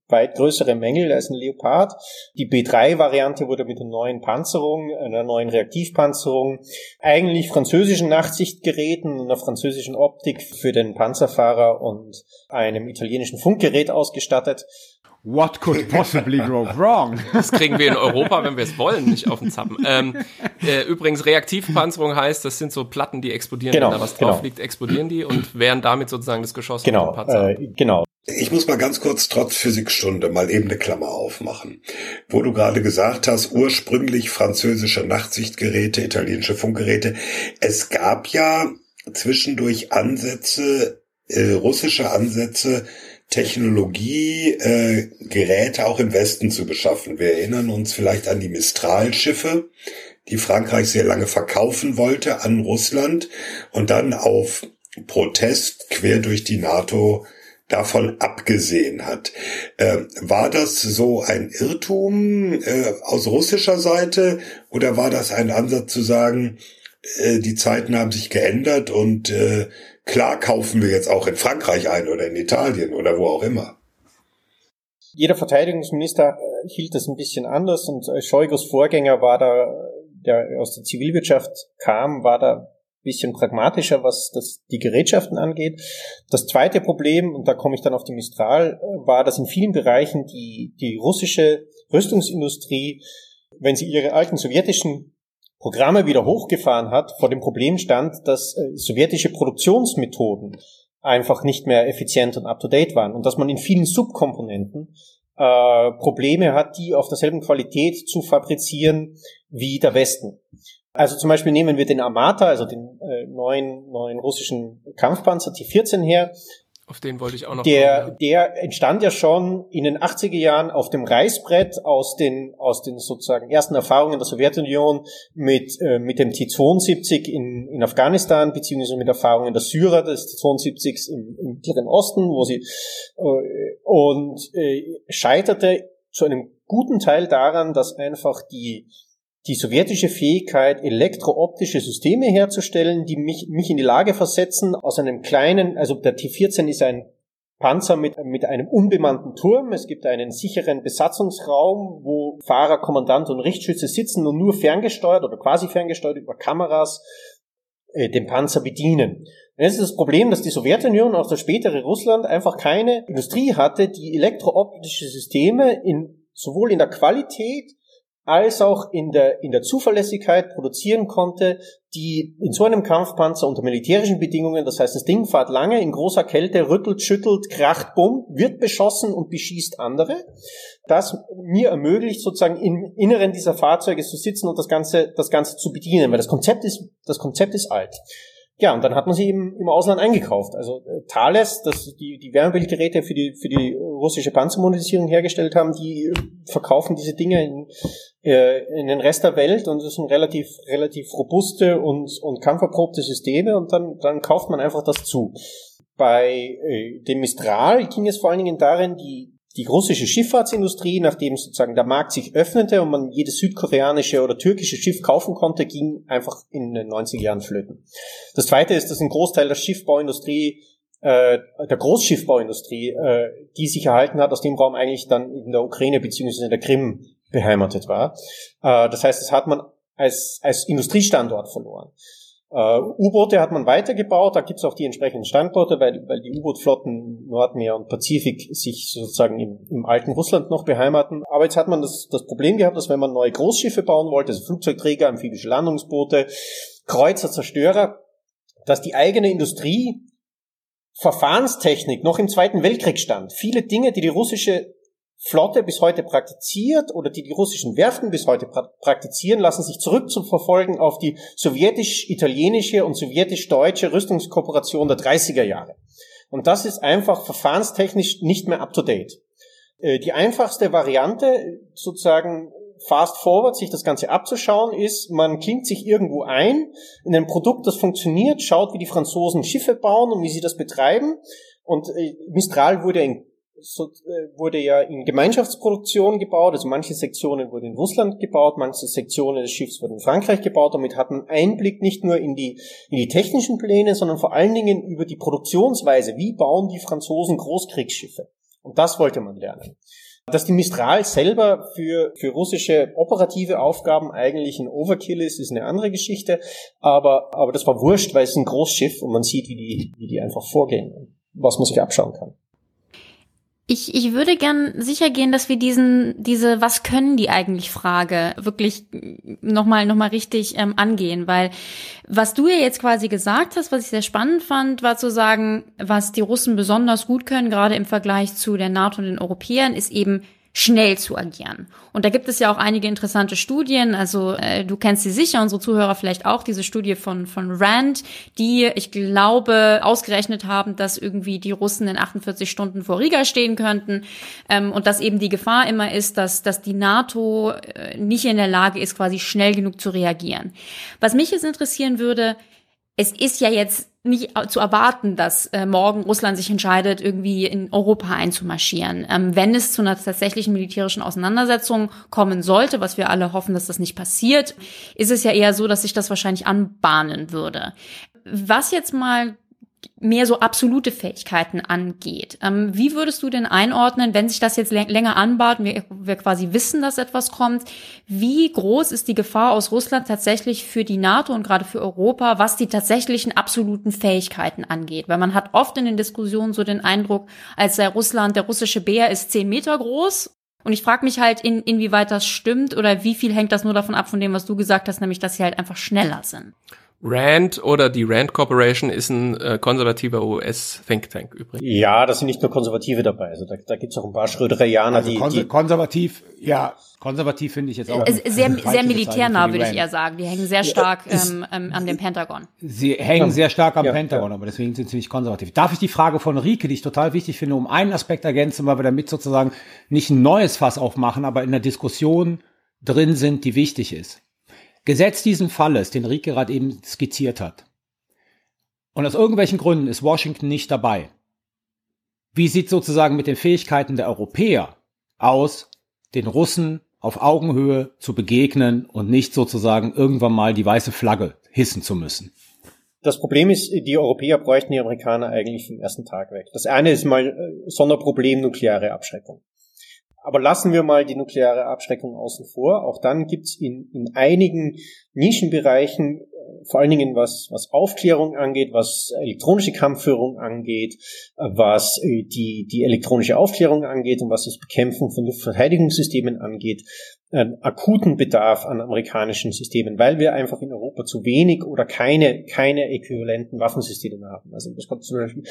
weit größere Mängel als ein Leopard. Die B3-Variante wurde mit einer neuen Panzerung, einer neuen Reaktivpanzerung, eigentlich französischen Nachtsichtgeräten, einer französischen Optik für den Panzerfahrer und einem italienischen Funkgerät ausgestattet. What could possibly go wrong? Das kriegen wir in Europa, wenn wir es wollen, nicht auf den Zappen. Ähm, äh, übrigens, Reaktivpanzerung heißt, das sind so Platten, die explodieren. Genau, wenn da was drauf genau. liegt, explodieren die und wären damit sozusagen das Geschoss genau, Panzer. Äh, genau. Ich muss mal ganz kurz trotz Physikstunde mal eben eine Klammer aufmachen. Wo du gerade gesagt hast, ursprünglich französische Nachtsichtgeräte, italienische Funkgeräte. Es gab ja zwischendurch Ansätze, äh, russische Ansätze, Technologie, äh, Geräte auch im Westen zu beschaffen. Wir erinnern uns vielleicht an die Mistral-Schiffe, die Frankreich sehr lange verkaufen wollte an Russland und dann auf Protest quer durch die NATO davon abgesehen hat. Äh, war das so ein Irrtum äh, aus russischer Seite oder war das ein Ansatz zu sagen, äh, die Zeiten haben sich geändert und äh, klar kaufen wir jetzt auch in Frankreich ein oder in Italien oder wo auch immer? Jeder Verteidigungsminister äh, hielt das ein bisschen anders und äh, Scheugers Vorgänger war da, der aus der Zivilwirtschaft kam, war da bisschen pragmatischer, was das, die Gerätschaften angeht. Das zweite Problem, und da komme ich dann auf die Mistral, äh, war, dass in vielen Bereichen die, die russische Rüstungsindustrie, wenn sie ihre alten sowjetischen Programme wieder hochgefahren hat, vor dem Problem stand, dass äh, sowjetische Produktionsmethoden einfach nicht mehr effizient und up-to-date waren und dass man in vielen Subkomponenten äh, Probleme hat, die auf derselben Qualität zu fabrizieren wie der Westen. Also zum Beispiel nehmen wir den Armata, also den äh, neuen, neuen russischen Kampfpanzer T-14 her. Auf den wollte ich auch noch. Der, kommen, der entstand ja schon in den 80er Jahren auf dem Reißbrett aus den, aus den sozusagen ersten Erfahrungen der Sowjetunion mit, äh, mit dem T-72 in, in Afghanistan, beziehungsweise mit Erfahrungen der Syrer des T-72s im, im Mittleren Osten, wo sie, äh, und äh, scheiterte zu einem guten Teil daran, dass einfach die, die sowjetische Fähigkeit, elektrooptische Systeme herzustellen, die mich, mich in die Lage versetzen, aus einem kleinen, also der T-14 ist ein Panzer mit, mit einem unbemannten Turm. Es gibt einen sicheren Besatzungsraum, wo Fahrer, Kommandant und Richtschütze sitzen und nur ferngesteuert oder quasi ferngesteuert über Kameras äh, den Panzer bedienen. Das ist das Problem, dass die Sowjetunion und auch das spätere Russland einfach keine Industrie hatte, die elektrooptische Systeme in, sowohl in der Qualität als auch in der, in der Zuverlässigkeit produzieren konnte, die in so einem Kampfpanzer unter militärischen Bedingungen, das heißt, das Ding fährt lange in großer Kälte, rüttelt, schüttelt, kracht, bumm, wird beschossen und beschießt andere. Das mir ermöglicht, sozusagen im Inneren dieser Fahrzeuge zu sitzen und das Ganze, das Ganze zu bedienen, weil das Konzept ist, das Konzept ist alt. Ja, und dann hat man sie eben im Ausland eingekauft. Also äh, Thales, das die, die Wärmebildgeräte für die, für die russische Panzermodernisierung hergestellt haben, die äh, verkaufen diese Dinge in, äh, in den Rest der Welt und das sind relativ, relativ robuste und, und kampferprobte Systeme und dann, dann kauft man einfach das zu. Bei äh, dem Mistral ging es vor allen Dingen darin, die, die russische Schifffahrtsindustrie, nachdem sozusagen der Markt sich öffnete und man jedes südkoreanische oder türkische Schiff kaufen konnte, ging einfach in den 90er Jahren flöten. Das zweite ist, dass ein Großteil der Schiffbauindustrie, äh, der Großschiffbauindustrie, äh, die sich erhalten hat, aus dem Raum eigentlich dann in der Ukraine beziehungsweise in der Krim beheimatet war. Äh, das heißt, das hat man als, als Industriestandort verloren. Uh, U-Boote hat man weitergebaut, da gibt es auch die entsprechenden Standorte, weil, weil die U-Boot-Flotten Nordmeer und Pazifik sich sozusagen im, im alten Russland noch beheimaten. Aber jetzt hat man das, das Problem gehabt, dass wenn man neue Großschiffe bauen wollte, also Flugzeugträger, amphibische Landungsboote, Kreuzer, Zerstörer, dass die eigene Industrie Verfahrenstechnik noch im Zweiten Weltkrieg stand. Viele Dinge, die die russische Flotte bis heute praktiziert oder die die russischen Werften bis heute pra praktizieren, lassen sich zurückzuverfolgen auf die sowjetisch-italienische und sowjetisch-deutsche Rüstungskooperation der 30er Jahre. Und das ist einfach verfahrenstechnisch nicht mehr up-to-date. Äh, die einfachste Variante, sozusagen fast forward, sich das Ganze abzuschauen, ist, man klingt sich irgendwo ein in ein Produkt, das funktioniert, schaut, wie die Franzosen Schiffe bauen und wie sie das betreiben. Und äh, Mistral wurde in so, äh, wurde ja in Gemeinschaftsproduktion gebaut, also manche Sektionen wurden in Russland gebaut, manche Sektionen des Schiffs wurden in Frankreich gebaut. Damit hat man Einblick nicht nur in die, in die technischen Pläne, sondern vor allen Dingen über die Produktionsweise. Wie bauen die Franzosen Großkriegsschiffe? Und das wollte man lernen. Dass die Mistral selber für, für russische operative Aufgaben eigentlich ein Overkill ist, ist eine andere Geschichte. Aber, aber das war wurscht, weil es ein Großschiff und man sieht, wie die, wie die einfach vorgehen, was man sich abschauen kann. Ich, ich würde gern sicher gehen, dass wir diesen, diese Was können die eigentlich Frage wirklich nochmal noch mal richtig ähm, angehen, weil was du ja jetzt quasi gesagt hast, was ich sehr spannend fand, war zu sagen, was die Russen besonders gut können, gerade im Vergleich zu der NATO und den Europäern, ist eben schnell zu agieren. Und da gibt es ja auch einige interessante Studien. Also äh, du kennst sie sicher, unsere Zuhörer vielleicht auch, diese Studie von, von Rand, die, ich glaube, ausgerechnet haben, dass irgendwie die Russen in 48 Stunden vor Riga stehen könnten. Ähm, und dass eben die Gefahr immer ist, dass, dass die NATO äh, nicht in der Lage ist, quasi schnell genug zu reagieren. Was mich jetzt interessieren würde, es ist ja jetzt nicht zu erwarten, dass äh, morgen Russland sich entscheidet, irgendwie in Europa einzumarschieren. Ähm, wenn es zu einer tatsächlichen militärischen Auseinandersetzung kommen sollte, was wir alle hoffen, dass das nicht passiert, ist es ja eher so, dass sich das wahrscheinlich anbahnen würde. Was jetzt mal mehr so absolute Fähigkeiten angeht. Ähm, wie würdest du denn einordnen, wenn sich das jetzt länger anbahnt, wir, wir quasi wissen, dass etwas kommt, wie groß ist die Gefahr aus Russland tatsächlich für die NATO und gerade für Europa, was die tatsächlichen absoluten Fähigkeiten angeht? Weil man hat oft in den Diskussionen so den Eindruck, als sei Russland, der russische Bär ist zehn Meter groß und ich frage mich halt, in, inwieweit das stimmt oder wie viel hängt das nur davon ab, von dem, was du gesagt hast, nämlich, dass sie halt einfach schneller sind. Rand oder die Rand Corporation ist ein äh, konservativer US-Think Tank übrigens. Ja, da sind nicht nur Konservative dabei. Also da, da gibt es auch ein paar Schröderianer, also die, konser die konservativ, ja, konservativ finde ich jetzt auch. Sehr, sehr militärnah, würde ich eher sagen. Die hängen sehr stark ähm, ähm, an dem Pentagon. Sie hängen sehr stark am ja, Pentagon, ja. aber deswegen sind sie ziemlich konservativ. Darf ich die Frage von Rike, die ich total wichtig finde, um einen Aspekt ergänzen, weil wir damit sozusagen nicht ein neues Fass aufmachen, aber in der Diskussion drin sind, die wichtig ist. Gesetzt diesen Falles, den Rieke gerade eben skizziert hat, und aus irgendwelchen Gründen ist Washington nicht dabei. Wie sieht sozusagen mit den Fähigkeiten der Europäer aus, den Russen auf Augenhöhe zu begegnen und nicht sozusagen irgendwann mal die weiße Flagge hissen zu müssen. Das Problem ist, die Europäer bräuchten die Amerikaner eigentlich vom ersten Tag weg. Das eine ist mal äh, Sonderproblem nukleare Abschreckung. Aber lassen wir mal die nukleare Abschreckung außen vor. Auch dann gibt's in, in einigen Nischenbereichen, vor allen Dingen was, was Aufklärung angeht, was elektronische Kampfführung angeht, äh, was die, die elektronische Aufklärung angeht und was das Bekämpfen von Luftverteidigungssystemen angeht, einen akuten Bedarf an amerikanischen Systemen, weil wir einfach in Europa zu wenig oder keine, keine äquivalenten Waffensysteme haben. Also das kommt zum Beispiel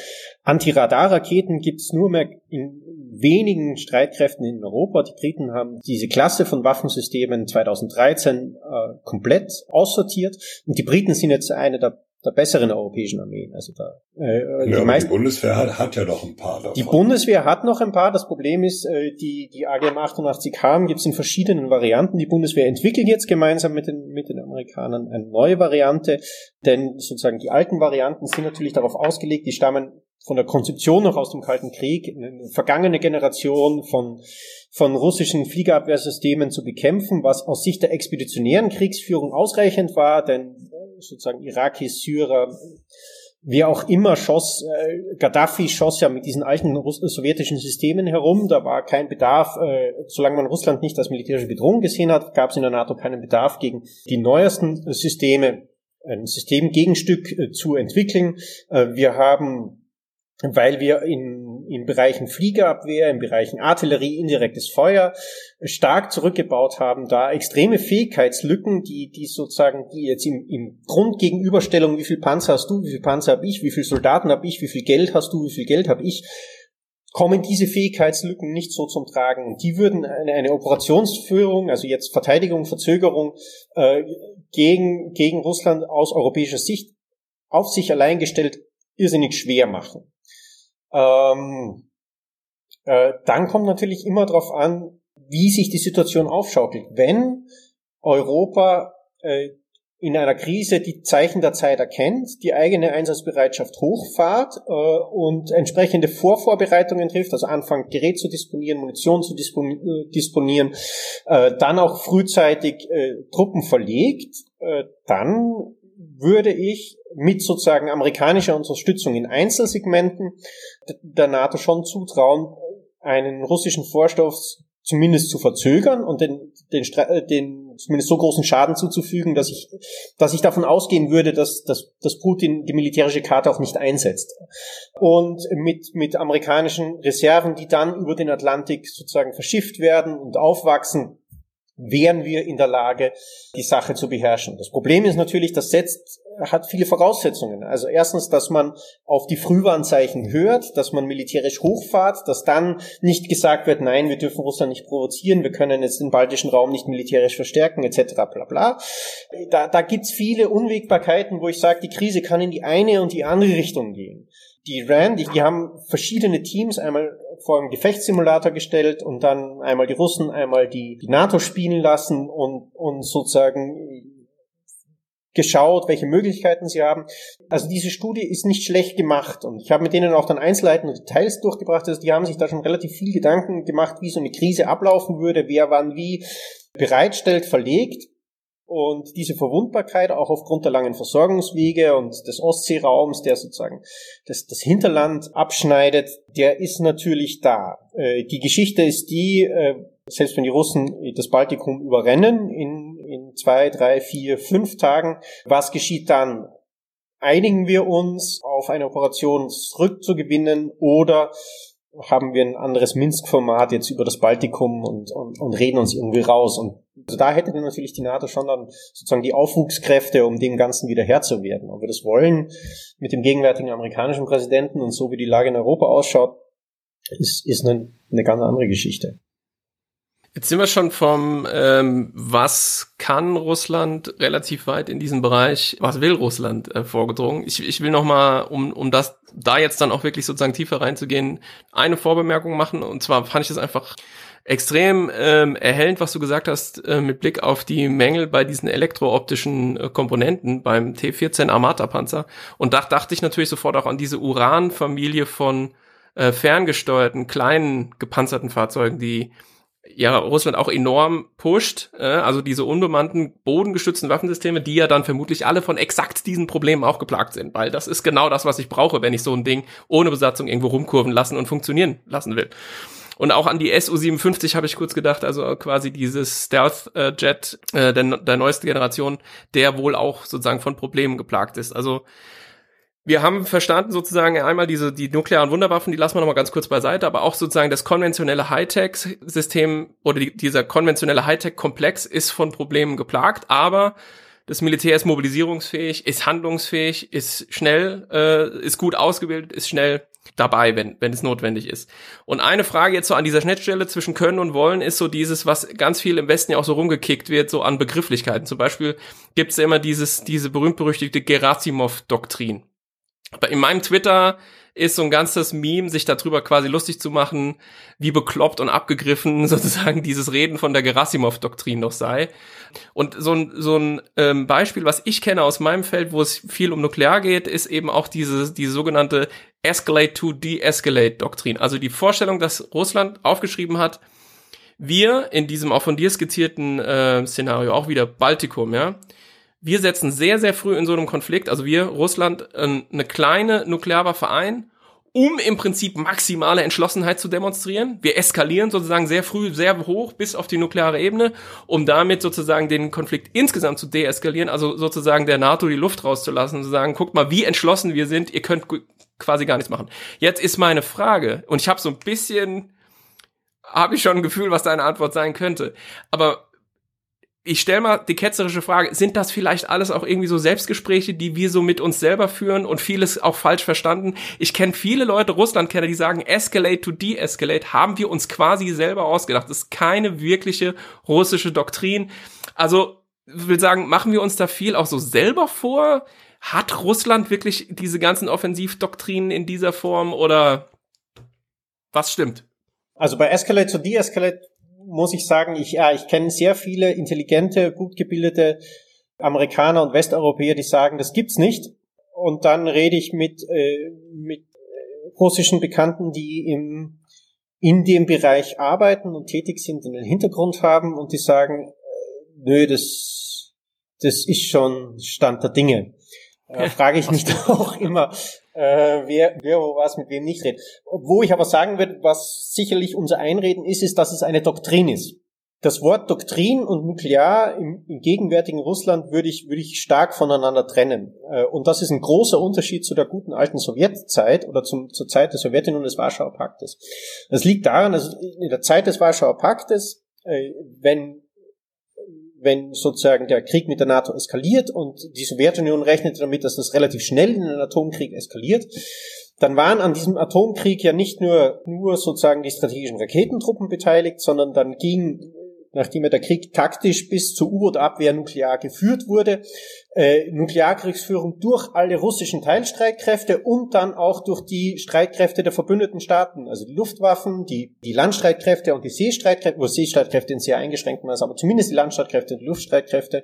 Antiradarraketen gibt es nur mehr in wenigen Streitkräften in Europa. Die Briten haben diese Klasse von Waffensystemen 2013 äh, komplett aussortiert und die Briten sind jetzt eine der der besseren europäischen Armeen. Also da, äh, ja, die, meisten, die Bundeswehr hat, hat ja noch ein paar davon. Die Bundeswehr hat noch ein paar. Das Problem ist, äh, die, die AGM 88K gibt es in verschiedenen Varianten. Die Bundeswehr entwickelt jetzt gemeinsam mit den, mit den Amerikanern eine neue Variante, denn sozusagen die alten Varianten sind natürlich darauf ausgelegt, die stammen von der Konzeption noch aus dem Kalten Krieg, eine vergangene Generation von, von russischen Fliegerabwehrsystemen zu bekämpfen, was aus Sicht der expeditionären Kriegsführung ausreichend war, denn sozusagen Irakis, Syrer, wer auch immer schoss, äh, Gaddafi schoss ja mit diesen alten Russ sowjetischen Systemen herum. Da war kein Bedarf, äh, solange man Russland nicht als militärische Bedrohung gesehen hat, gab es in der NATO keinen Bedarf gegen die neuesten Systeme ein Systemgegenstück äh, zu entwickeln. Äh, wir haben weil wir in, in Bereichen Fliegerabwehr, in Bereichen Artillerie, indirektes Feuer stark zurückgebaut haben, da extreme Fähigkeitslücken, die, die sozusagen, die jetzt im, im Grundgegenüberstellung, wie viel Panzer hast du, wie viel Panzer habe ich, wie viel Soldaten habe ich, wie viel Geld hast du, wie viel Geld habe ich, kommen diese Fähigkeitslücken nicht so zum Tragen. Und die würden eine, eine Operationsführung, also jetzt Verteidigung, Verzögerung äh, gegen, gegen Russland aus europäischer Sicht auf sich allein gestellt irrsinnig schwer machen. Ähm, äh, dann kommt natürlich immer darauf an, wie sich die Situation aufschaukelt. Wenn Europa äh, in einer Krise die Zeichen der Zeit erkennt, die eigene Einsatzbereitschaft hochfahrt äh, und entsprechende Vorvorbereitungen trifft, also anfängt Gerät zu disponieren, Munition zu äh, disponieren, äh, dann auch frühzeitig äh, Truppen verlegt, äh, dann würde ich mit sozusagen amerikanischer Unterstützung in Einzelsegmenten der NATO schon zutrauen, einen russischen Vorstoß zumindest zu verzögern und den, den, äh, den zumindest so großen Schaden zuzufügen, dass ich, dass ich davon ausgehen würde, dass, dass, dass Putin die militärische Karte auch nicht einsetzt. Und mit, mit amerikanischen Reserven, die dann über den Atlantik sozusagen verschifft werden und aufwachsen, wären wir in der Lage, die Sache zu beherrschen. Das Problem ist natürlich, das setzt, hat viele Voraussetzungen. Also erstens, dass man auf die Frühwarnzeichen hört, dass man militärisch hochfahrt, dass dann nicht gesagt wird, nein, wir dürfen Russland nicht provozieren, wir können jetzt den baltischen Raum nicht militärisch verstärken, etc. bla bla. Da, da gibt's viele Unwägbarkeiten, wo ich sage, die Krise kann in die eine und die andere Richtung gehen die RAN, die, die haben verschiedene Teams, einmal vor einem Gefechtssimulator gestellt und dann einmal die Russen, einmal die, die NATO spielen lassen und, und sozusagen geschaut, welche Möglichkeiten sie haben. Also diese Studie ist nicht schlecht gemacht und ich habe mit denen auch dann Einzelheiten und Details durchgebracht. Also die haben sich da schon relativ viel Gedanken gemacht, wie so eine Krise ablaufen würde, wer wann wie bereitstellt, verlegt. Und diese Verwundbarkeit auch aufgrund der langen Versorgungswege und des Ostseeraums, der sozusagen das, das Hinterland abschneidet, der ist natürlich da. Äh, die Geschichte ist die, äh, selbst wenn die Russen das Baltikum überrennen in, in zwei, drei, vier, fünf Tagen, was geschieht dann? Einigen wir uns auf eine Operation zurückzugewinnen oder haben wir ein anderes Minsk-Format jetzt über das Baltikum und, und, und reden uns irgendwie raus. Und also da hätte dann natürlich die NATO schon dann sozusagen die Aufwuchskräfte, um dem Ganzen wieder Herr zu werden. Ob wir das wollen mit dem gegenwärtigen amerikanischen Präsidenten und so wie die Lage in Europa ausschaut, ist, ist eine, eine ganz andere Geschichte. Jetzt sind wir schon vom, ähm, was kann Russland relativ weit in diesem Bereich, was will Russland äh, vorgedrungen. Ich, ich will noch mal, um, um das da jetzt dann auch wirklich sozusagen tiefer reinzugehen, eine Vorbemerkung machen. Und zwar fand ich das einfach extrem ähm, erhellend, was du gesagt hast, äh, mit Blick auf die Mängel bei diesen elektrooptischen äh, Komponenten beim T-14 Armata-Panzer. Und da dachte ich natürlich sofort auch an diese Uran-Familie von äh, ferngesteuerten, kleinen, gepanzerten Fahrzeugen, die ja Russland auch enorm pusht, äh, also diese unbemannten bodengestützten Waffensysteme, die ja dann vermutlich alle von exakt diesen Problemen auch geplagt sind, weil das ist genau das, was ich brauche, wenn ich so ein Ding ohne Besatzung irgendwo rumkurven lassen und funktionieren lassen will. Und auch an die SU-57 habe ich kurz gedacht, also quasi dieses Stealth-Jet äh, der, der neuesten Generation, der wohl auch sozusagen von Problemen geplagt ist. Also wir haben verstanden sozusagen einmal diese die nuklearen Wunderwaffen, die lassen wir noch mal ganz kurz beiseite, aber auch sozusagen das konventionelle Hightech-System oder die, dieser konventionelle Hightech-Komplex ist von Problemen geplagt, aber das Militär ist mobilisierungsfähig, ist handlungsfähig, ist schnell, äh, ist gut ausgebildet, ist schnell dabei, wenn, wenn es notwendig ist. Und eine Frage jetzt so an dieser Schnittstelle zwischen Können und Wollen ist so dieses, was ganz viel im Westen ja auch so rumgekickt wird, so an Begrifflichkeiten. Zum Beispiel gibt es ja immer dieses, diese berühmt-berüchtigte Gerasimov-Doktrin. In meinem Twitter ist so ein ganzes Meme, sich darüber quasi lustig zu machen, wie bekloppt und abgegriffen sozusagen dieses Reden von der Gerasimov-Doktrin noch sei. Und so ein, so ein ähm, Beispiel, was ich kenne aus meinem Feld, wo es viel um Nuklear geht, ist eben auch diese, diese sogenannte Escalate to De-Escalate-Doktrin. Also die Vorstellung, dass Russland aufgeschrieben hat, wir in diesem auch von dir skizzierten äh, Szenario, auch wieder Baltikum, ja, wir setzen sehr, sehr früh in so einem Konflikt, also wir, Russland, äh, eine kleine Nuklearwaffe ein, um im Prinzip maximale Entschlossenheit zu demonstrieren. Wir eskalieren sozusagen sehr früh, sehr hoch bis auf die nukleare Ebene, um damit sozusagen den Konflikt insgesamt zu deeskalieren, also sozusagen der NATO die Luft rauszulassen, zu sagen, guckt mal, wie entschlossen wir sind, ihr könnt quasi gar nichts machen. Jetzt ist meine Frage, und ich habe so ein bisschen, habe ich schon ein Gefühl, was deine Antwort sein könnte, aber ich stelle mal die ketzerische Frage, sind das vielleicht alles auch irgendwie so Selbstgespräche, die wir so mit uns selber führen und vieles auch falsch verstanden? Ich kenne viele Leute, Russlandkenner, die sagen, escalate to de-escalate, haben wir uns quasi selber ausgedacht. Das ist keine wirkliche russische Doktrin. Also, ich will sagen, machen wir uns da viel auch so selber vor? Hat Russland wirklich diese ganzen Offensivdoktrinen in dieser Form oder was stimmt? Also bei Escalate to De-Escalate muss ich sagen, ich, ja, ich kenne sehr viele intelligente, gut gebildete Amerikaner und Westeuropäer, die sagen, das gibt's nicht. Und dann rede ich mit, äh, mit äh, russischen Bekannten, die im, in dem Bereich arbeiten und tätig sind und den Hintergrund haben und die sagen, äh, nö, das, das ist schon Stand der Dinge. Äh, frage ich mich auch immer, äh, wer, wer was mit wem nicht redet. Wo ich aber sagen würde, was sicherlich unser Einreden ist, ist, dass es eine Doktrin ist. Das Wort Doktrin und Nuklear im, im gegenwärtigen Russland würde ich, würde ich stark voneinander trennen. Äh, und das ist ein großer Unterschied zu der guten alten Sowjetzeit oder zum, zur Zeit der Sowjetunion und des Warschauer Paktes. Das liegt daran, dass in der Zeit des Warschauer Paktes, äh, wenn wenn sozusagen der Krieg mit der NATO eskaliert und die Sowjetunion rechnet damit, dass das relativ schnell in einen Atomkrieg eskaliert, dann waren an diesem Atomkrieg ja nicht nur, nur sozusagen die strategischen Raketentruppen beteiligt, sondern dann ging nachdem ja der Krieg taktisch bis zur U-Boot-Abwehr nuklear geführt wurde, äh, Nuklearkriegsführung durch alle russischen Teilstreitkräfte und dann auch durch die Streitkräfte der verbündeten Staaten, also die Luftwaffen, die, die Landstreitkräfte und die Seestreitkräfte, wo Seestreitkräfte in sehr eingeschränkten Maße, aber zumindest die Landstreitkräfte und die Luftstreitkräfte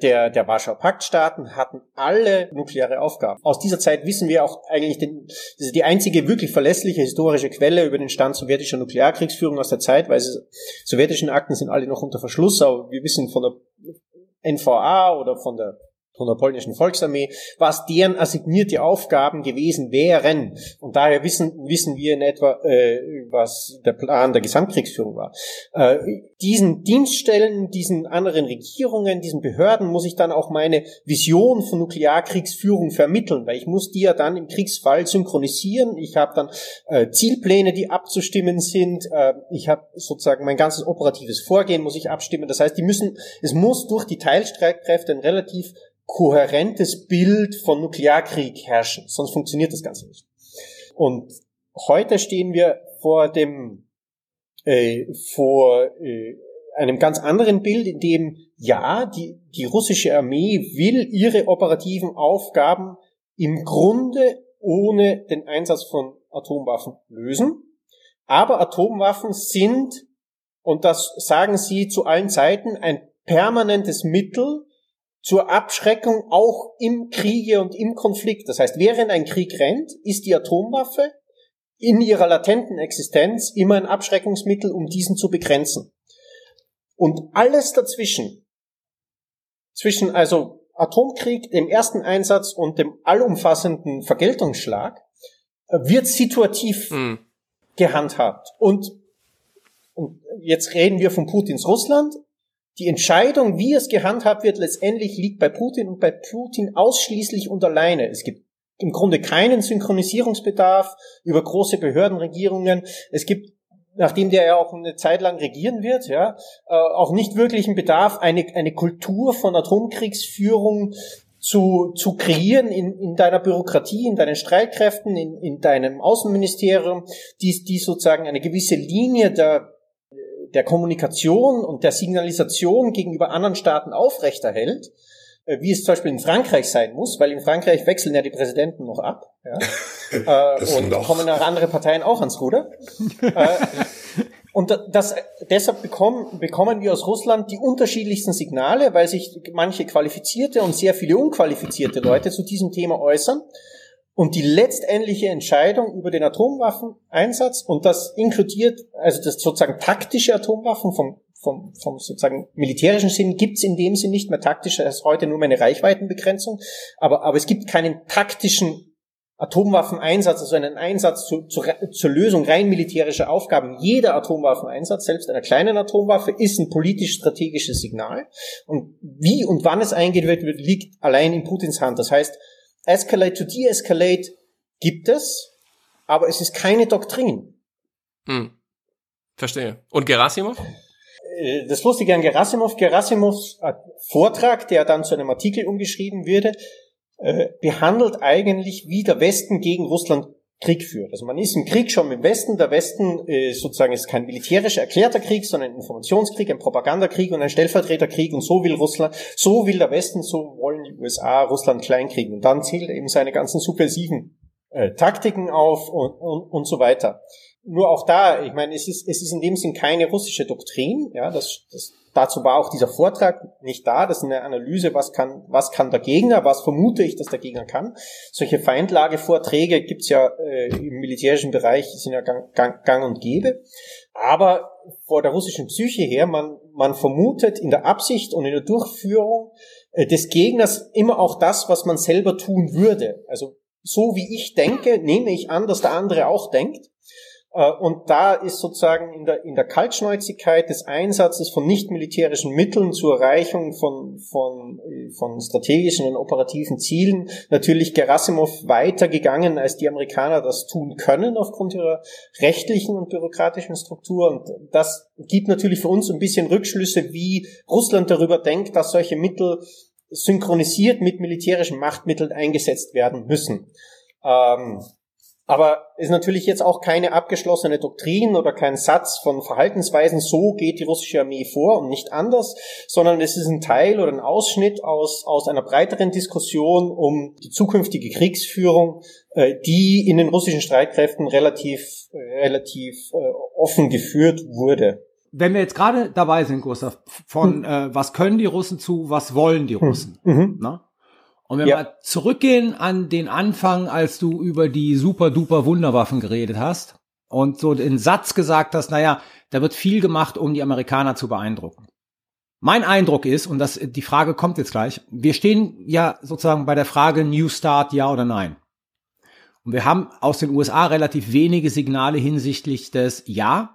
der, der Warschauer Paktstaaten hatten alle nukleare Aufgaben. Aus dieser Zeit wissen wir auch eigentlich den, das ist die einzige wirklich verlässliche historische Quelle über den Stand sowjetischer Nuklearkriegsführung aus der Zeit, weil sie, sowjetischen Akten sind alle noch unter Verschluss, aber wir wissen von der NVA oder von der von der polnischen Volksarmee, was deren assignierte Aufgaben gewesen wären. Und daher wissen, wissen wir in etwa, äh, was der Plan der Gesamtkriegsführung war. Äh, diesen Dienststellen, diesen anderen Regierungen, diesen Behörden muss ich dann auch meine Vision von Nuklearkriegsführung vermitteln, weil ich muss die ja dann im Kriegsfall synchronisieren. Ich habe dann äh, Zielpläne, die abzustimmen sind. Äh, ich habe sozusagen mein ganzes operatives Vorgehen muss ich abstimmen. Das heißt, die müssen, es muss durch die Teilstreitkräfte ein relativ kohärentes Bild von Nuklearkrieg herrschen, sonst funktioniert das Ganze nicht. Und heute stehen wir vor dem äh, vor äh, einem ganz anderen Bild, in dem ja die die russische Armee will ihre operativen Aufgaben im Grunde ohne den Einsatz von Atomwaffen lösen, aber Atomwaffen sind und das sagen sie zu allen Zeiten ein permanentes Mittel zur Abschreckung auch im Kriege und im Konflikt. Das heißt, während ein Krieg rennt, ist die Atomwaffe in ihrer latenten Existenz immer ein Abschreckungsmittel, um diesen zu begrenzen. Und alles dazwischen, zwischen also Atomkrieg, dem ersten Einsatz und dem allumfassenden Vergeltungsschlag, wird situativ Hm. gehandhabt. Und, und jetzt reden wir von Putins Russland. Die Entscheidung, wie es gehandhabt wird, letztendlich liegt bei Putin und bei Putin ausschließlich und alleine. Es gibt im Grunde keinen Synchronisierungsbedarf über große Behördenregierungen. Es gibt, nachdem der ja auch eine Zeit lang regieren wird, ja, äh, auch nicht wirklich einen Bedarf, eine, eine Kultur von Atomkriegsführung zu, zu kreieren in, in deiner Bürokratie, in deinen Streitkräften, in, in deinem Außenministerium, die, die sozusagen eine gewisse Linie der, der Kommunikation und der Signalisation gegenüber anderen Staaten aufrechterhält, äh, wie es zum Beispiel in Frankreich sein muss, weil in Frankreich wechseln ja die Präsidenten noch ab ja, äh, und noch. kommen auch andere Parteien auch ans Ruder. äh, und das, deshalb bekommen, bekommen wir aus Russland die unterschiedlichsten Signale, weil sich manche qualifizierte und sehr viele unqualifizierte Leute zu diesem Thema äußern. Und die letztendliche Entscheidung über den Atomwaffeneinsatz, und das inkludiert, also das sozusagen taktische Atomwaffen vom, vom, vom sozusagen militärischen Sinn, gibt's in dem Sinn nicht mehr taktisch, das ist heute nur mehr eine Reichweitenbegrenzung, aber, aber es gibt keinen taktischen Atomwaffeneinsatz, also einen Einsatz zu, zu, zur Lösung rein militärischer Aufgaben. Jeder Atomwaffeneinsatz, selbst einer kleinen Atomwaffe, ist ein politisch-strategisches Signal. Und wie und wann es eingeführt wird, liegt allein in Putins Hand. Das heißt, Escalate to De-Escalate gibt es, aber es ist keine Doktrin. Hm. Verstehe. Und Gerasimov? Äh, Das Lustige an Gerasimov, Gerasimovs äh, Vortrag, der dann zu einem Artikel umgeschrieben würde, äh, behandelt eigentlich, wie der Westen gegen Russland Krieg führt. Also man ist im Krieg schon dem Westen. Der Westen äh, sozusagen ist kein militärisch erklärter Krieg, sondern ein Informationskrieg, ein Propagandakrieg und ein Stellvertreterkrieg. Und so will Russland, so will der Westen, so wollen die USA Russland kleinkriegen. Und dann zählt eben seine ganzen subversiven äh, Taktiken auf und, und, und so weiter. Nur auch da, ich meine, es ist, es ist in dem Sinn keine russische Doktrin. Ja, das, das, dazu war auch dieser Vortrag nicht da. Das ist eine Analyse, was kann, was kann der Gegner, was vermute ich, dass der Gegner kann. Solche Feindlagevorträge gibt's ja äh, im militärischen Bereich, sind ja gang, gang, gang und gäbe. Aber vor der russischen Psyche her, man, man vermutet in der Absicht und in der Durchführung äh, des Gegners immer auch das, was man selber tun würde. Also so wie ich denke, nehme ich an, dass der andere auch denkt. Äh, Und da ist sozusagen in der, in der Kaltschnäuzigkeit des Einsatzes von nicht-militärischen Mitteln zur Erreichung von, von, äh, von strategischen und operativen Zielen natürlich Gerasimov weiter gegangen, als die Amerikaner das tun können aufgrund ihrer rechtlichen und bürokratischen Struktur. Und das gibt natürlich für uns ein bisschen Rückschlüsse, wie Russland darüber denkt, dass solche Mittel synchronisiert mit militärischen Machtmitteln eingesetzt werden müssen. Ähm, aber ist natürlich jetzt auch keine abgeschlossene Doktrin oder kein Satz von Verhaltensweisen, so geht die russische Armee vor und nicht anders, sondern es ist ein Teil oder ein Ausschnitt aus, aus einer breiteren Diskussion um die zukünftige Kriegsführung, äh, die in den russischen Streitkräften relativ, äh, relativ äh, offen geführt wurde. Wenn wir jetzt gerade dabei sind, Gustav, von äh, was können die Russen zu, was wollen die Russen? Mhm. Ne? Und wenn Ja. wir zurückgehen an den Anfang, als du über die super duper Wunderwaffen geredet hast und so den Satz gesagt hast, naja, da wird viel gemacht, um die Amerikaner zu beeindrucken. Mein Eindruck ist, und das, die Frage kommt jetzt gleich, wir stehen ja sozusagen bei der Frage New Start, ja oder nein. Und wir haben aus den USA relativ wenige Signale hinsichtlich des Ja,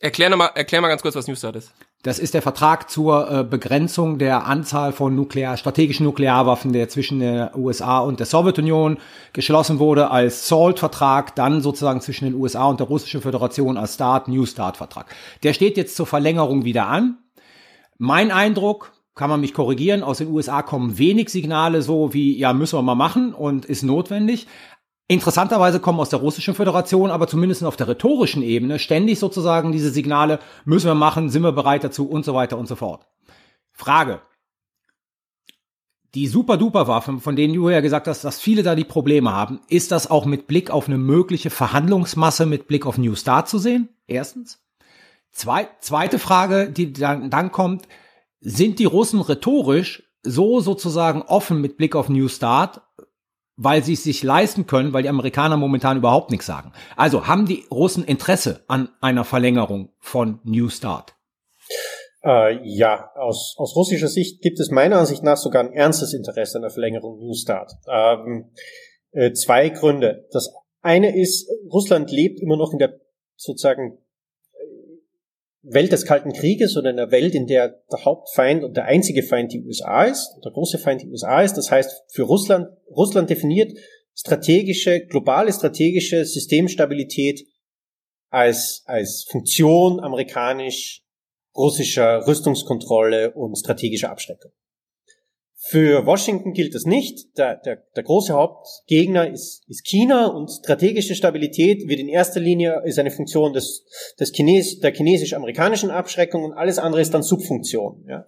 Erklär, noch mal, erklär mal ganz kurz, was Newstart ist. Das ist der Vertrag zur äh, Begrenzung der Anzahl von nuklear, strategischen Nuklearwaffen, der zwischen der USA und der Sowjetunion geschlossen wurde als SALT-Vertrag, dann sozusagen zwischen den USA und der Russischen Föderation als Start, New Start-Vertrag. Der steht jetzt zur Verlängerung wieder an. Mein Eindruck, kann man mich korrigieren, aus den USA kommen wenig Signale so wie, ja, müssen wir mal machen und ist notwendig. Interessanterweise kommen aus der Russischen Föderation, aber zumindest auf der rhetorischen Ebene ständig sozusagen diese Signale, müssen wir machen, sind wir bereit dazu und so weiter und so fort. Frage. Die Super-Duper-Waffen, von denen du ja gesagt hast, dass viele da die Probleme haben, ist das auch mit Blick auf eine mögliche Verhandlungsmasse mit Blick auf New Start zu sehen? Erstens. Zwei, zweite Frage, die dann, dann kommt, sind die Russen rhetorisch so sozusagen offen mit Blick auf New Start, weil sie es sich leisten können, weil die Amerikaner momentan überhaupt nichts sagen. Also haben die Russen Interesse an einer Verlängerung von New Start? Äh, ja, aus, aus russischer Sicht gibt es meiner Ansicht nach sogar ein ernstes Interesse an der Verlängerung New Start. Ähm, äh, zwei Gründe. Das eine ist, Russland lebt immer noch in der sozusagen Welt des Kalten Krieges oder in der Welt, in der der Hauptfeind und der einzige Feind die USA ist, der große Feind die USA ist. Das heißt, für Russland, Russland definiert strategische, globale strategische Systemstabilität als, als Funktion amerikanisch-russischer Rüstungskontrolle und strategischer Abschreckung. Für Washington gilt das nicht. Der, der, der große Hauptgegner ist, ist China und strategische Stabilität wird in erster Linie ist eine Funktion des, des Chines, der chinesisch-amerikanischen Abschreckung und alles andere ist dann Subfunktion. Ja.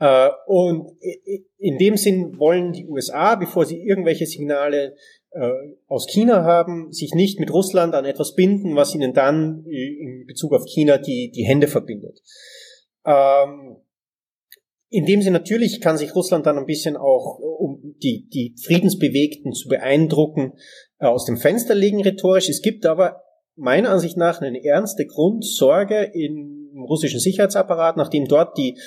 Äh, und in dem Sinn wollen die USA, bevor sie irgendwelche Signale äh, aus China haben, sich nicht mit Russland an etwas binden, was ihnen dann in Bezug auf China die, die Hände verbindet. Ähm, in dem Sinne natürlich kann sich Russland dann ein bisschen auch, um die, die Friedensbewegten zu beeindrucken, äh, aus dem Fenster legen rhetorisch. Es gibt aber meiner Ansicht nach eine ernste Grundsorge im russischen Sicherheitsapparat, nachdem dort die,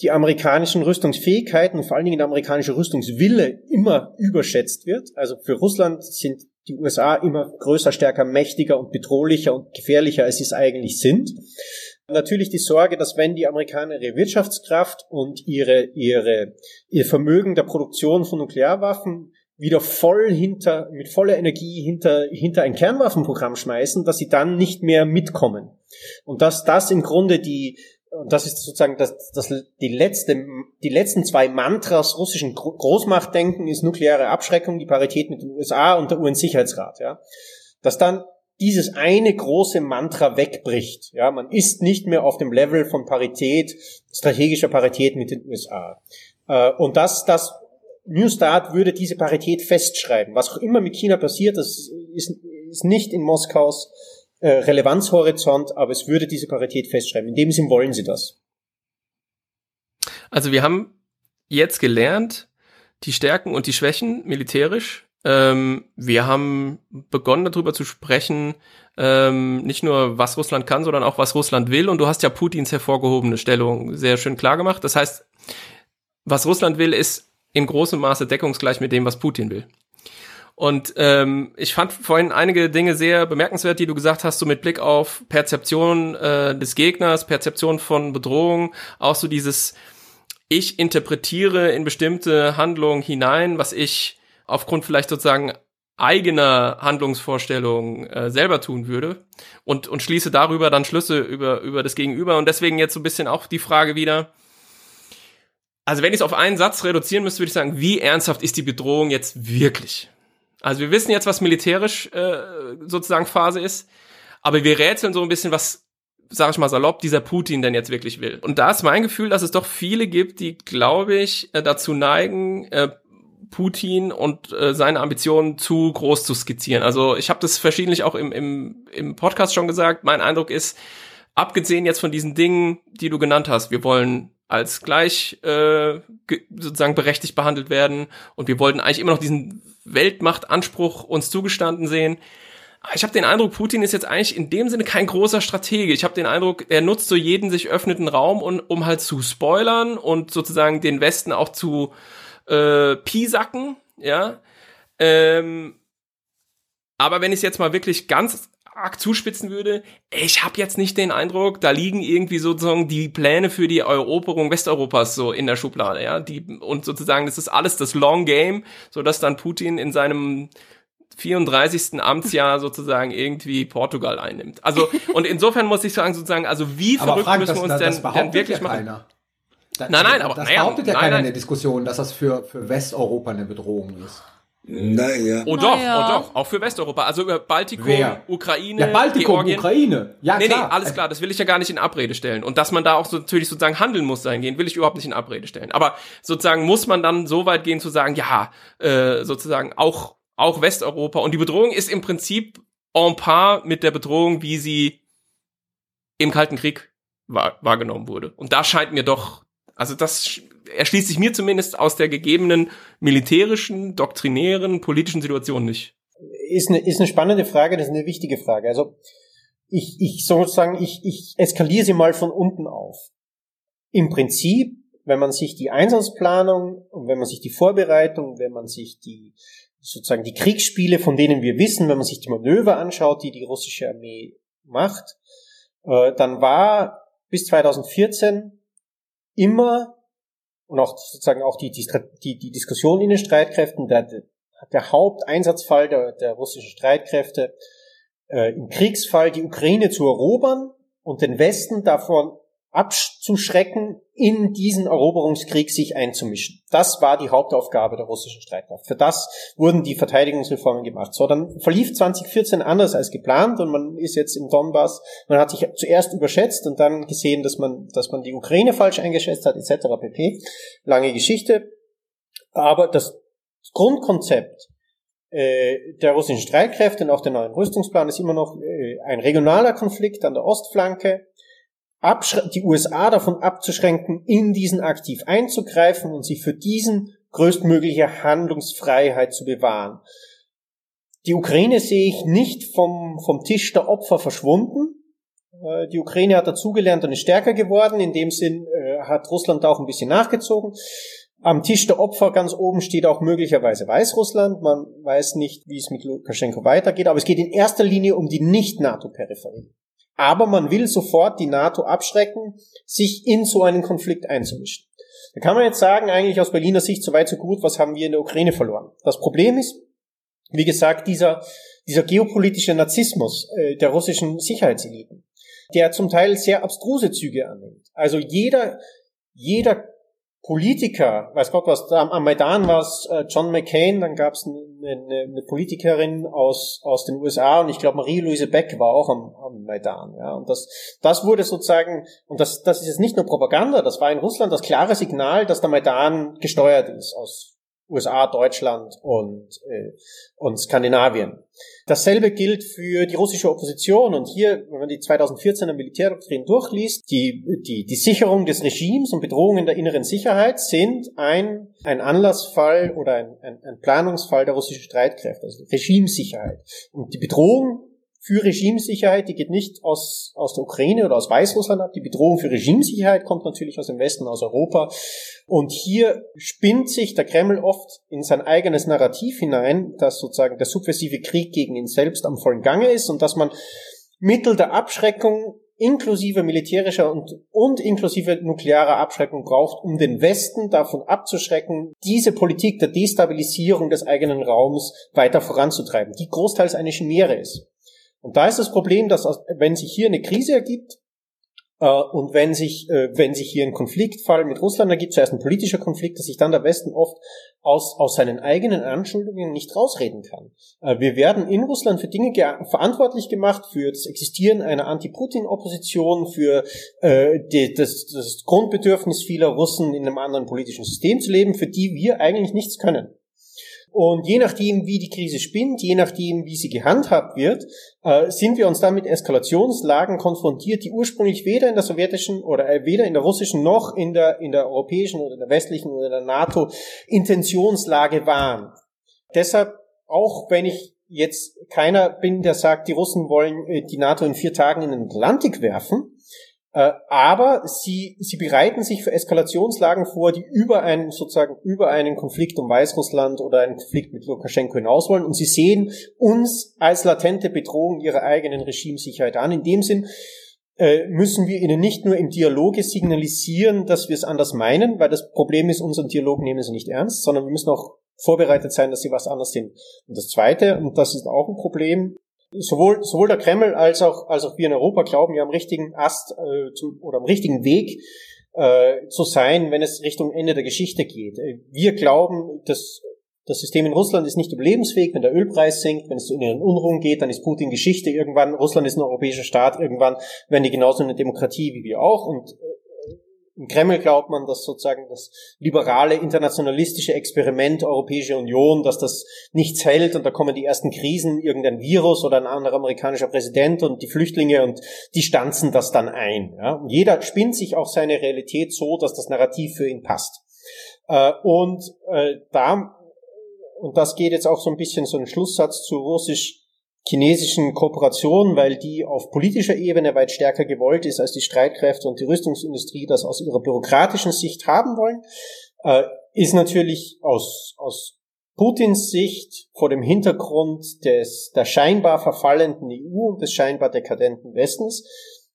die amerikanischen Rüstungsfähigkeiten und vor allen Dingen der amerikanische Rüstungswille immer überschätzt wird. Also für Russland sind die USA immer größer, stärker, mächtiger und bedrohlicher und gefährlicher, als sie es eigentlich sind natürlich die Sorge, dass wenn die Amerikaner ihre Wirtschaftskraft und ihre, ihre, ihr Vermögen der Produktion von Nuklearwaffen wieder voll hinter, mit voller Energie hinter, hinter ein Kernwaffenprogramm schmeißen, dass sie dann nicht mehr mitkommen. Und dass das im Grunde die, und das ist sozusagen das, das, die letzte, die letzten zwei Mantras russischen Großmachtdenken ist nukleare Abschreckung, die Parität mit den USA und der UN-Sicherheitsrat, ja. Dass dann dieses eine große Mantra wegbricht. Ja, man ist nicht mehr auf dem Level von Parität, strategischer Parität mit den USA. Äh, und das, das New Start würde diese Parität festschreiben. Was auch immer mit China passiert, das ist, ist nicht in Moskaus äh, Relevanzhorizont, aber es würde diese Parität festschreiben. In dem Sinn wollen sie das. Also wir haben jetzt gelernt, die Stärken und die Schwächen militärisch ähm, wir haben begonnen darüber zu sprechen, ähm, nicht nur was Russland kann, sondern auch was Russland will. Und du hast ja Putins hervorgehobene Stellung sehr schön klar gemacht. Das heißt, was Russland will, ist in großem Maße deckungsgleich mit dem, was Putin will. Und ähm, ich fand vorhin einige Dinge sehr bemerkenswert, die du gesagt hast, so mit Blick auf Perzeption äh, des Gegners, Perzeption von Bedrohung, auch so dieses, ich interpretiere in bestimmte Handlungen hinein, was ich aufgrund vielleicht sozusagen eigener Handlungsvorstellungen äh, selber tun würde und, und schließe darüber dann Schlüsse über, über das Gegenüber. Und deswegen jetzt so ein bisschen auch die Frage wieder, also wenn ich es auf einen Satz reduzieren müsste, würde ich sagen, wie ernsthaft ist die Bedrohung jetzt wirklich? Also wir wissen jetzt, was militärisch äh, sozusagen Phase ist, aber wir rätseln so ein bisschen, was, sag ich mal salopp, dieser Putin denn jetzt wirklich will. Und da ist mein Gefühl, dass es doch viele gibt, die, glaube ich, äh, dazu neigen, äh, Putin und äh, seine Ambitionen zu groß zu skizzieren. Also ich habe das verschiedentlich auch im, im, im Podcast schon gesagt. Mein Eindruck ist, abgesehen jetzt von diesen Dingen, die du genannt hast, wir wollen als gleich äh, sozusagen berechtigt behandelt werden und wir wollten eigentlich immer noch diesen Weltmachtanspruch uns zugestanden sehen. Ich habe den Eindruck, Putin ist jetzt eigentlich in dem Sinne kein großer Stratege. Ich habe den Eindruck, er nutzt so jeden sich öffneten Raum, um, um halt zu spoilern und sozusagen den Westen auch zu äh, Piesacken, ja. Ähm, aber wenn ich es jetzt mal wirklich ganz arg zuspitzen würde, ich habe jetzt nicht den Eindruck, da liegen irgendwie sozusagen die Pläne für die Eroberung Westeuropas so in der Schublade, ja, die und sozusagen das ist alles das Long Game, so dass dann Putin in seinem 34. Amtsjahr sozusagen irgendwie Portugal einnimmt. Also und insofern muss ich sagen sozusagen, also wie verrückt Frank, müssen wir uns das, denn, denn wirklich ja machen? Das, nein, nein, aber das naja, behauptet ja nein, keiner nein. in der Diskussion, dass das für, für Westeuropa eine Bedrohung ist. Naja. Oh doch, Naja. oh doch, auch für Westeuropa. Also über Baltikum, Wer? Ukraine, Ja, Baltikum, Georgien. Ukraine. Ja, nee, klar. nee, alles klar, das will ich ja gar nicht in Abrede stellen. Und dass man da auch so natürlich sozusagen handeln muss dahingehend, will ich überhaupt nicht in Abrede stellen. Aber sozusagen muss man dann so weit gehen zu sagen, ja, äh, sozusagen auch, auch Westeuropa. Und die Bedrohung ist im Prinzip en par mit der Bedrohung, wie sie im Kalten Krieg wahr, wahrgenommen wurde. Und da scheint mir doch, also das sch- erschließt sich mir zumindest aus der gegebenen militärischen, doktrinären, politischen Situation nicht. ist eine, ist eine spannende Frage, das ist eine wichtige Frage. Also ich, ich sozusagen, ich, ich eskaliere sie mal von unten auf. im Prinzip, wenn man sich die Einsatzplanung und wenn man sich die Vorbereitung, wenn man sich die sozusagen die Kriegsspiele, von denen wir wissen, wenn man sich die Manöver anschaut, die die russische Armee macht, äh, dann war bis 2014 immer und auch sozusagen auch die, die, die, Diskussion in den Streitkräften, der, der Haupteinsatzfall der, der russischen Streitkräfte äh, im Kriegsfall die Ukraine zu erobern und den Westen davon abzuschrecken, in diesen Eroberungskrieg sich einzumischen. Das war die Hauptaufgabe der russischen Streitkraft. Für das wurden die Verteidigungsreformen gemacht. So, dann verlief 2014 anders als geplant und man ist jetzt im Donbass, man hat sich zuerst überschätzt und dann gesehen, dass man, dass man die Ukraine falsch eingeschätzt hat, etc. pp. Lange Geschichte. Aber das Grundkonzept äh, der russischen Streitkräfte und auch der neuen Rüstungsplan ist immer noch äh, ein regionaler Konflikt an der Ostflanke, die USA davon abzuschränken, in diesen aktiv einzugreifen und sie für diesen größtmögliche Handlungsfreiheit zu bewahren. Die Ukraine sehe ich nicht vom, vom Tisch der Opfer verschwunden. Äh, die Ukraine hat dazugelernt und ist stärker geworden. In dem Sinn äh, hat Russland auch ein bisschen nachgezogen. Am Tisch der Opfer ganz oben steht auch möglicherweise Weißrussland. Man weiß nicht, wie es mit Lukaschenko weitergeht, aber es geht in erster Linie um die Nicht-NATO-Peripherie aber man will sofort die NATO abschrecken, sich in so einen Konflikt einzumischen. Da kann man jetzt sagen, eigentlich aus Berliner Sicht so weit so gut, was haben wir in der Ukraine verloren? Das Problem ist, wie gesagt, dieser, dieser geopolitische Narzissmus äh, der russischen Sicherheitseliten, der zum Teil sehr abstruse Züge annimmt. Also jeder, jeder Politiker, weiß Gott was, am, Maidan war es äh, John McCain, dann gab es eine, eine, eine, Politikerin aus, aus den USA und ich glaube Marie-Louise Beck war auch am, am Maidan. Ja, und das, das wurde sozusagen, und das, das ist jetzt nicht nur Propaganda, das war in Russland das klare Signal, dass der Maidan gesteuert ist aus USA, Deutschland und, äh, und Skandinavien. Dasselbe gilt für die russische Opposition. Und hier, wenn man die 2014er Militärdoktrin durchliest, die, die, die Sicherung des Regimes und Bedrohungen der inneren Sicherheit sind ein, ein Anlassfall oder ein, ein, ein Planungsfall der russischen Streitkräfte, also Regimesicherheit. Und die Bedrohung für Regimesicherheit, die geht nicht aus, aus der Ukraine oder aus Weißrussland ab. Die Bedrohung für Regimesicherheit kommt natürlich aus dem Westen, aus Europa. Und hier spinnt sich der Kreml oft in sein eigenes Narrativ hinein, dass sozusagen der subversive Krieg gegen ihn selbst am vollen Gange ist und dass man Mittel der Abschreckung inklusive militärischer und, und inklusive nuklearer Abschreckung braucht, um den Westen davon abzuschrecken, diese Politik der Destabilisierung des eigenen Raums weiter voranzutreiben, die großteils eine Chimäre ist. Und da ist das Problem, dass wenn sich hier eine Krise ergibt äh, und wenn sich, äh, wenn sich hier ein Konfliktfall mit Russland ergibt, zuerst ein politischer Konflikt, dass sich dann der Westen oft aus, aus seinen eigenen Anschuldigungen nicht rausreden kann. Äh, wir werden in Russland für Dinge verantwortlich gemacht, für das Existieren einer Anti-Putin-Opposition, für äh, die, das, das Grundbedürfnis vieler Russen in einem anderen politischen System zu leben, für die wir eigentlich nichts können. Und je nachdem, wie die Krise spinnt, je nachdem, wie sie gehandhabt wird, äh, sind wir uns dann mit Eskalationslagen konfrontiert, die ursprünglich weder in der sowjetischen oder äh, weder in der russischen noch in der, in der europäischen oder der westlichen oder der NATO Intentionslage waren. Deshalb, auch wenn ich jetzt keiner bin, der sagt, die Russen wollen äh, die NATO in vier Tagen in den Atlantik werfen, äh, aber sie, sie bereiten sich für Eskalationslagen vor, die über einen, sozusagen, über einen Konflikt um Weißrussland oder einen Konflikt mit Lukaschenko hinaus wollen. Und sie sehen uns als latente Bedrohung ihrer eigenen Regimesicherheit an. In dem Sinn, äh, müssen wir ihnen nicht nur im Dialoge signalisieren, dass wir es anders meinen, weil das Problem ist, unseren Dialog nehmen sie nicht ernst, sondern wir müssen auch vorbereitet sein, dass sie was anders sind. Und das Zweite, und das ist auch ein Problem, sowohl, sowohl der Kreml als auch, als auch wir in Europa glauben, wir am richtigen Ast äh, zum, oder am richtigen Weg äh, zu sein, wenn es Richtung Ende der Geschichte geht. Äh, wir glauben, dass das System in Russland ist nicht überlebensfähig, wenn der Ölpreis sinkt, wenn es zu inneren Unruhen geht, dann ist Putin Geschichte irgendwann. Russland ist ein europäischer Staat, irgendwann werden die genauso eine Demokratie wie wir auch. Und äh, im Kreml glaubt man, dass sozusagen das liberale internationalistische Experiment Europäische Union, dass das nichts hält und da kommen die ersten Krisen, irgendein Virus oder ein anderer amerikanischer Präsident und die Flüchtlinge und die stanzen das dann ein. Ja? Und jeder spinnt sich auch seine Realität so, dass das Narrativ für ihn passt. Äh, und äh, da, und das geht jetzt auch so ein bisschen so ein Schlusssatz zu russisch chinesischen Kooperation, weil die auf politischer Ebene weit stärker gewollt ist, als die Streitkräfte und die Rüstungsindustrie das aus ihrer bürokratischen Sicht haben wollen, äh, ist natürlich aus, aus Putins Sicht vor dem Hintergrund des, der scheinbar verfallenden EU und des scheinbar dekadenten Westens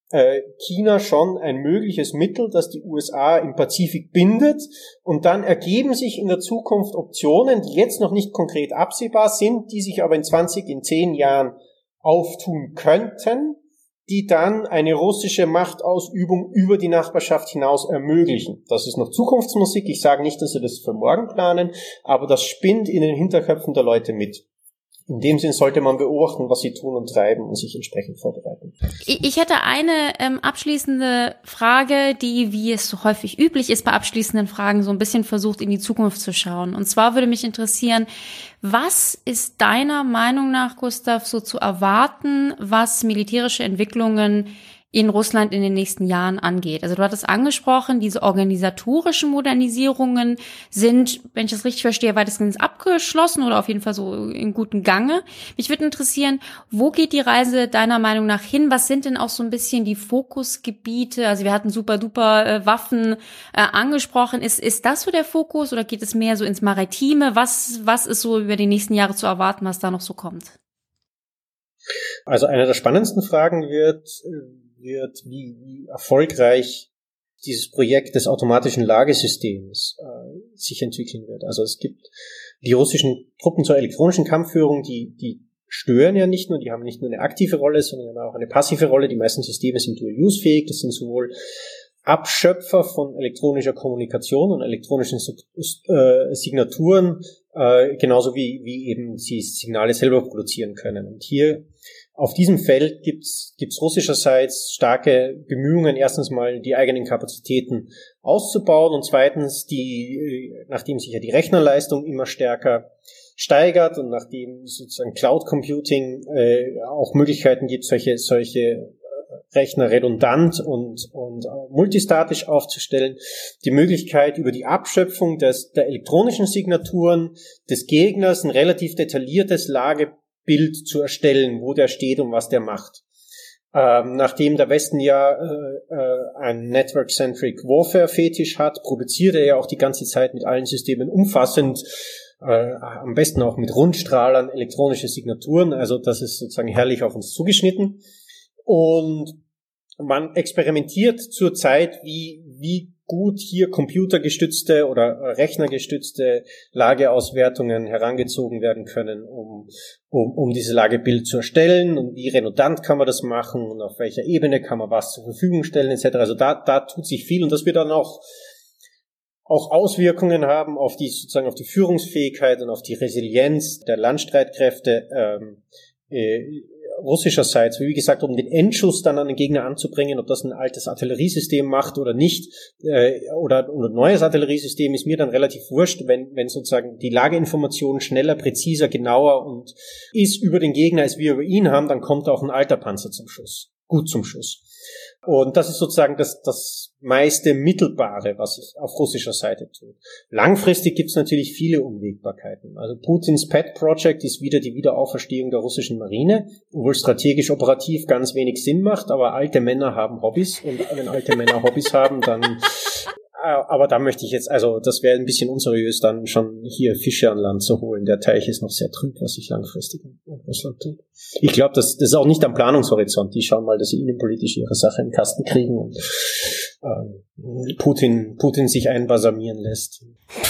äh, China schon ein mögliches Mittel, das die USA im Pazifik bindet. Und dann ergeben sich in der Zukunft Optionen, die jetzt noch nicht konkret absehbar sind, die sich aber in 20, in 10 Jahren auftun könnten, die dann eine russische Machtausübung über die Nachbarschaft hinaus ermöglichen. Das ist noch Zukunftsmusik. Ich sage nicht, dass sie das für morgen planen, aber das spinnt in den Hinterköpfen der Leute mit in dem Sinn sollte man beobachten, was sie tun und treiben und sich entsprechend vorbereiten. Ich hätte eine ähm, abschließende Frage, die, wie es so häufig üblich ist bei abschließenden Fragen, so ein bisschen versucht, in die Zukunft zu schauen. Und zwar würde mich interessieren, was ist deiner Meinung nach, Gustav, so zu erwarten, was militärische Entwicklungen in Russland in den nächsten Jahren angeht. Also du hattest angesprochen, diese organisatorischen Modernisierungen sind, wenn ich das richtig verstehe, weitestgehend abgeschlossen oder auf jeden Fall so in guten Gange. Mich würde interessieren, wo geht die Reise deiner Meinung nach hin? Was sind denn auch so ein bisschen die Fokusgebiete? Also wir hatten super duper äh, Waffen äh, angesprochen. Ist, ist das so der Fokus oder geht es mehr so ins Maritime? Was, was ist so über die nächsten Jahre zu erwarten, was da noch so kommt? Also eine der spannendsten Fragen wird, äh, wird, wie, wie erfolgreich dieses Projekt des automatischen Lagesystems äh, sich entwickeln wird. Also es gibt die russischen Truppen zur elektronischen Kampfführung, die, die stören ja nicht nur, die haben nicht nur eine aktive Rolle, sondern auch eine passive Rolle. Die meisten Systeme sind dual-use-fähig. Das sind sowohl Abschöpfer von elektronischer Kommunikation und elektronischen äh, Signaturen, äh, genauso wie, wie eben sie Signale selber produzieren können. Und hier auf diesem Feld gibt's gibt's russischerseits starke Bemühungen, erstens mal die eigenen Kapazitäten auszubauen und zweitens die, äh, nachdem sich ja die Rechnerleistung immer stärker steigert und nachdem sozusagen Cloud Computing äh, auch Möglichkeiten gibt, solche solche äh, Rechner redundant und, und multistatisch aufzustellen, die Möglichkeit über die Abschöpfung des, der elektronischen Signaturen des Gegners ein relativ detailliertes Lage Bild zu erstellen, wo der steht und was der macht. Ähm, nachdem der Westen ja äh, äh, ein Network-Centric Warfare-Fetisch hat, produziert er ja auch die ganze Zeit mit allen Systemen umfassend, äh, am besten auch mit Rundstrahlern elektronische Signaturen. Also das ist sozusagen herrlich auf uns zugeschnitten. Und man experimentiert zurzeit, wie, wie gut hier computergestützte oder rechnergestützte Lageauswertungen herangezogen werden können, um, um, um diese Lagebild zu erstellen und wie redundant kann man das machen und auf welcher Ebene kann man was zur Verfügung stellen etc. Also da, da tut sich viel und das wird dann auch auch Auswirkungen haben auf die sozusagen auf die Führungsfähigkeit und auf die Resilienz der Landstreitkräfte ähm, äh, russischerseits, wie gesagt, um den Endschuss dann an den Gegner anzubringen, ob das ein altes Artilleriesystem macht oder nicht, äh, oder, oder ein neues Artilleriesystem, ist mir dann relativ wurscht, wenn, wenn sozusagen die Lageinformationen schneller, präziser, genauer und ist über den Gegner, als wir über ihn haben, dann kommt auch ein alter Panzer zum Schuss. Gut zum Schuss. Und das ist sozusagen das, das meiste Mittelbare, was sich auf russischer Seite tut. Langfristig gibt es natürlich viele Unwägbarkeiten. Also Putins Pet Project ist wieder die Wiederauferstehung der russischen Marine, obwohl strategisch operativ ganz wenig Sinn macht, aber alte Männer haben Hobbys und wenn alte Männer Hobbys haben, dann aber da möchte ich jetzt, also das wäre ein bisschen unseriös, dann schon hier Fische an Land zu holen. Der Teich ist noch sehr trüb, was sich langfristig in Russland tut. Ich glaube, das, das ist auch nicht am Planungshorizont. Die schauen mal, dass sie innenpolitisch ihre Sache in den Kasten kriegen und äh, Putin, Putin sich einbalsamieren lässt.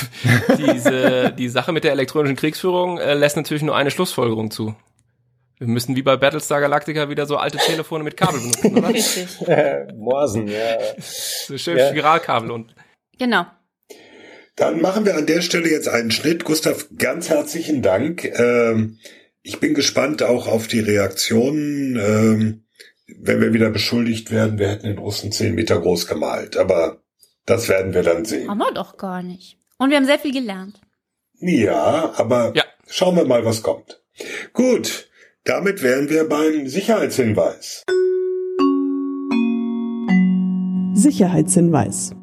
Diese, die Sache mit der elektronischen Kriegsführung äh, lässt natürlich nur eine Schlussfolgerung zu. Wir müssen wie bei Battlestar Galactica wieder so alte Telefone mit Kabel benutzen, oder? Richtig. Äh, Morsen, ja. So schön ja. Spiralkabel und. Genau. Dann machen wir an der Stelle jetzt einen Schnitt. Gustav, ganz herzlichen Dank. Ähm, ich bin gespannt auch auf die Reaktionen, ähm, wenn wir wieder beschuldigt werden, wir hätten den Russen zehn Meter groß gemalt. Aber das werden wir dann sehen. Haben wir doch gar nicht. Und wir haben sehr viel gelernt. Ja, aber ja. schauen wir mal, was kommt. Gut, damit wären wir beim Sicherheitshinweis. Sicherheitshinweis.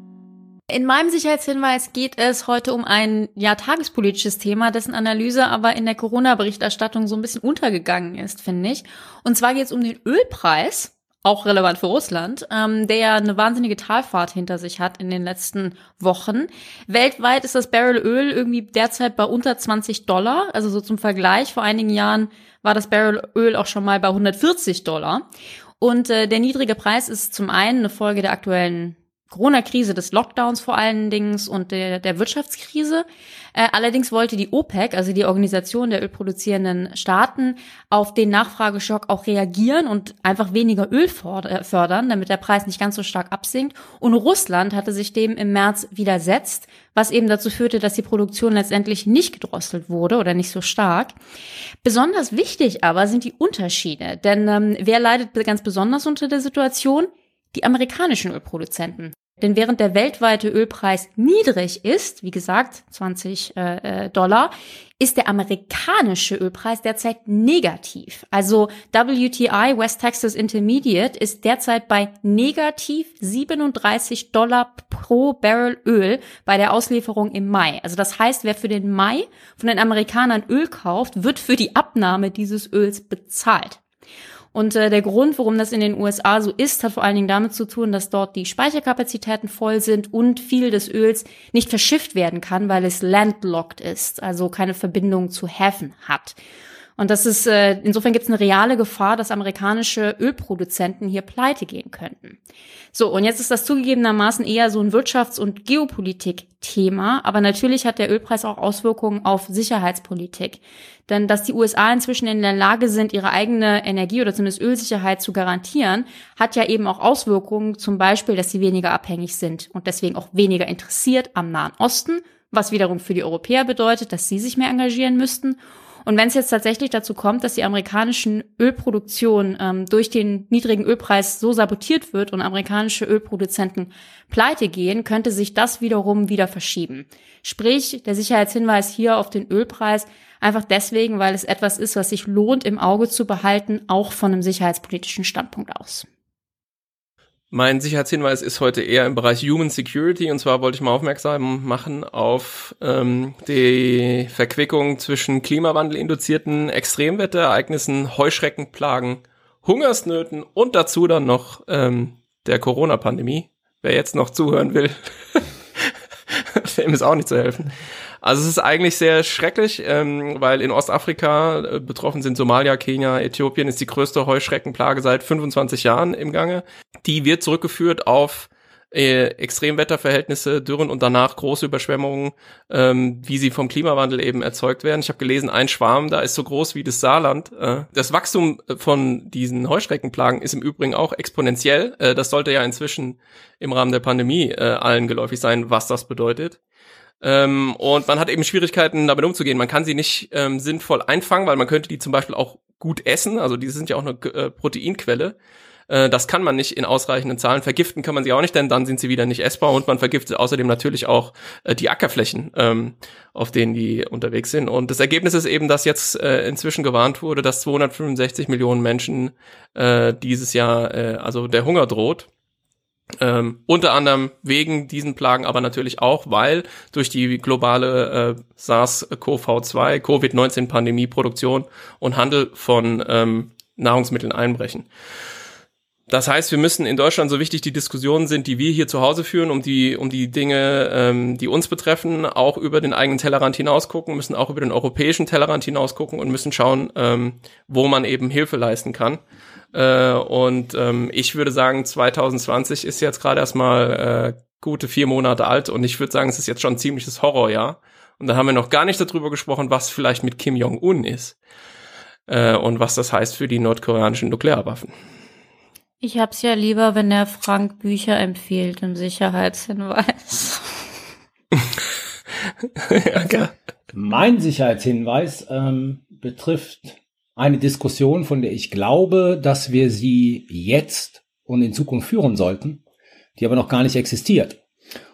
In meinem Sicherheitshinweis geht es heute um ein ja tagespolitisches Thema, dessen Analyse aber in der Corona-Berichterstattung so ein bisschen untergegangen ist, finde ich. Und zwar geht es um den Ölpreis, auch relevant für Russland, ähm, der ja eine wahnsinnige Talfahrt hinter sich hat in den letzten Wochen. Weltweit ist das Barrel Öl irgendwie derzeit bei unter 20 Dollar. Also so zum Vergleich, vor einigen Jahren war das Barrel Öl auch schon mal bei 140 Dollar. Und äh, der niedrige Preis ist zum einen eine Folge der aktuellen Corona-Krise, des Lockdowns vor allen Dingen und der, der Wirtschaftskrise. Äh, allerdings wollte die OPEC, also die Organisation der ölproduzierenden Staaten, auf den Nachfrageschock auch reagieren und einfach weniger Öl äh, fördern, damit der Preis nicht ganz so stark absinkt. Und Russland hatte sich dem im März widersetzt, was eben dazu führte, dass die Produktion letztendlich nicht gedrosselt wurde oder nicht so stark. Besonders wichtig aber sind die Unterschiede, denn ähm, wer leidet ganz besonders unter der Situation? Die amerikanischen Ölproduzenten. Denn während der weltweite Ölpreis niedrig ist, wie gesagt 20 äh, äh, Dollar, ist der amerikanische Ölpreis derzeit negativ. Also WTI West Texas Intermediate ist derzeit bei negativ 37 Dollar pro Barrel Öl bei der Auslieferung im Mai. Also das heißt, wer für den Mai von den Amerikanern Öl kauft, wird für die Abnahme dieses Öls bezahlt. Und äh, der Grund, warum das in den USA so ist, hat vor allen Dingen damit zu tun, dass dort die Speicherkapazitäten voll sind und viel des Öls nicht verschifft werden kann, weil es landlocked ist, also keine Verbindung zu Häfen hat. Und das ist, äh, insofern gibt es eine reale Gefahr, dass amerikanische Ölproduzenten hier pleite gehen könnten. So, und jetzt ist das zugegebenermaßen eher so ein Wirtschafts- und Geopolitik-Thema, aber natürlich hat der Ölpreis auch Auswirkungen auf Sicherheitspolitik. Denn dass die USA inzwischen in der Lage sind, ihre eigene Energie oder zumindest Ölsicherheit zu garantieren, hat ja eben auch Auswirkungen, zum Beispiel, dass sie weniger abhängig sind und deswegen auch weniger interessiert am Nahen Osten, was wiederum für die Europäer bedeutet, dass sie sich mehr engagieren müssten und wenn es jetzt tatsächlich dazu kommt, dass die amerikanischen Ölproduktion ähm, durch den niedrigen Ölpreis so sabotiert wird und amerikanische Ölproduzenten pleite gehen, könnte sich das wiederum wieder verschieben. Sprich, der Sicherheitshinweis hier auf den Ölpreis einfach deswegen, weil es etwas ist, was sich lohnt im Auge zu behalten, auch von einem sicherheitspolitischen Standpunkt aus. Mein Sicherheitshinweis ist heute eher im Bereich Human Security und zwar wollte ich mal aufmerksam machen auf ähm, die Verquickung zwischen Klimawandel-induzierten Extremwetterereignissen, Heuschreckenplagen, Hungersnöten und dazu dann noch ähm, der Corona-Pandemie. Wer jetzt noch zuhören will, dem ist auch nicht zu helfen. Also es ist eigentlich sehr schrecklich, ähm, weil in Ostafrika äh, betroffen sind Somalia, Kenia, Äthiopien ist die größte Heuschreckenplage seit 25 Jahren im Gange. Die wird zurückgeführt auf äh, Extremwetterverhältnisse, Dürren und danach große Überschwemmungen, ähm, wie sie vom Klimawandel eben erzeugt werden. Ich habe gelesen, ein Schwarm da ist so groß wie das Saarland. Äh, das Wachstum von diesen Heuschreckenplagen ist im Übrigen auch exponentiell. Äh, das sollte ja inzwischen im Rahmen der Pandemie äh, allen geläufig sein, was das bedeutet. Ähm, und man hat eben Schwierigkeiten, damit umzugehen. Man kann sie nicht ähm, sinnvoll einfangen, weil man könnte die zum Beispiel auch gut essen. Also die sind ja auch eine äh, Proteinquelle. Äh, das kann man nicht in ausreichenden Zahlen. Vergiften kann man sie auch nicht, denn dann sind sie wieder nicht essbar und man vergiftet außerdem natürlich auch äh, die Ackerflächen, ähm, auf denen die unterwegs sind. Und das Ergebnis ist eben, dass jetzt äh, inzwischen gewarnt wurde, dass 265 Millionen Menschen äh, dieses Jahr, äh, also der Hunger droht. Ähm, unter anderem wegen diesen Plagen, aber natürlich auch, weil durch die globale äh, SARS-CoV-2, Covid-19-Pandemie, Produktion und Handel von ähm, Nahrungsmitteln einbrechen. Das heißt, wir müssen in Deutschland, so wichtig die Diskussionen sind, die wir hier zu Hause führen, um die, um die Dinge, ähm, die uns betreffen, auch über den eigenen Tellerrand hinausgucken, müssen auch über den europäischen Tellerrand hinausgucken und müssen schauen, ähm, wo man eben Hilfe leisten kann. Äh, und ähm, ich würde sagen, 2020 ist jetzt gerade erstmal äh, gute vier Monate alt und ich würde sagen, es ist jetzt schon ein ziemliches Horrorjahr. Und da haben wir noch gar nicht darüber gesprochen, was vielleicht mit Kim Jong-un ist äh, und was das heißt für die nordkoreanischen Nuklearwaffen. Ich hab's ja lieber, wenn der Frank Bücher empfiehlt im Sicherheitshinweis. ja, Mein Sicherheitshinweis ähm, betrifft eine Diskussion, von der ich glaube, dass wir sie jetzt und in Zukunft führen sollten, die aber noch gar nicht existiert.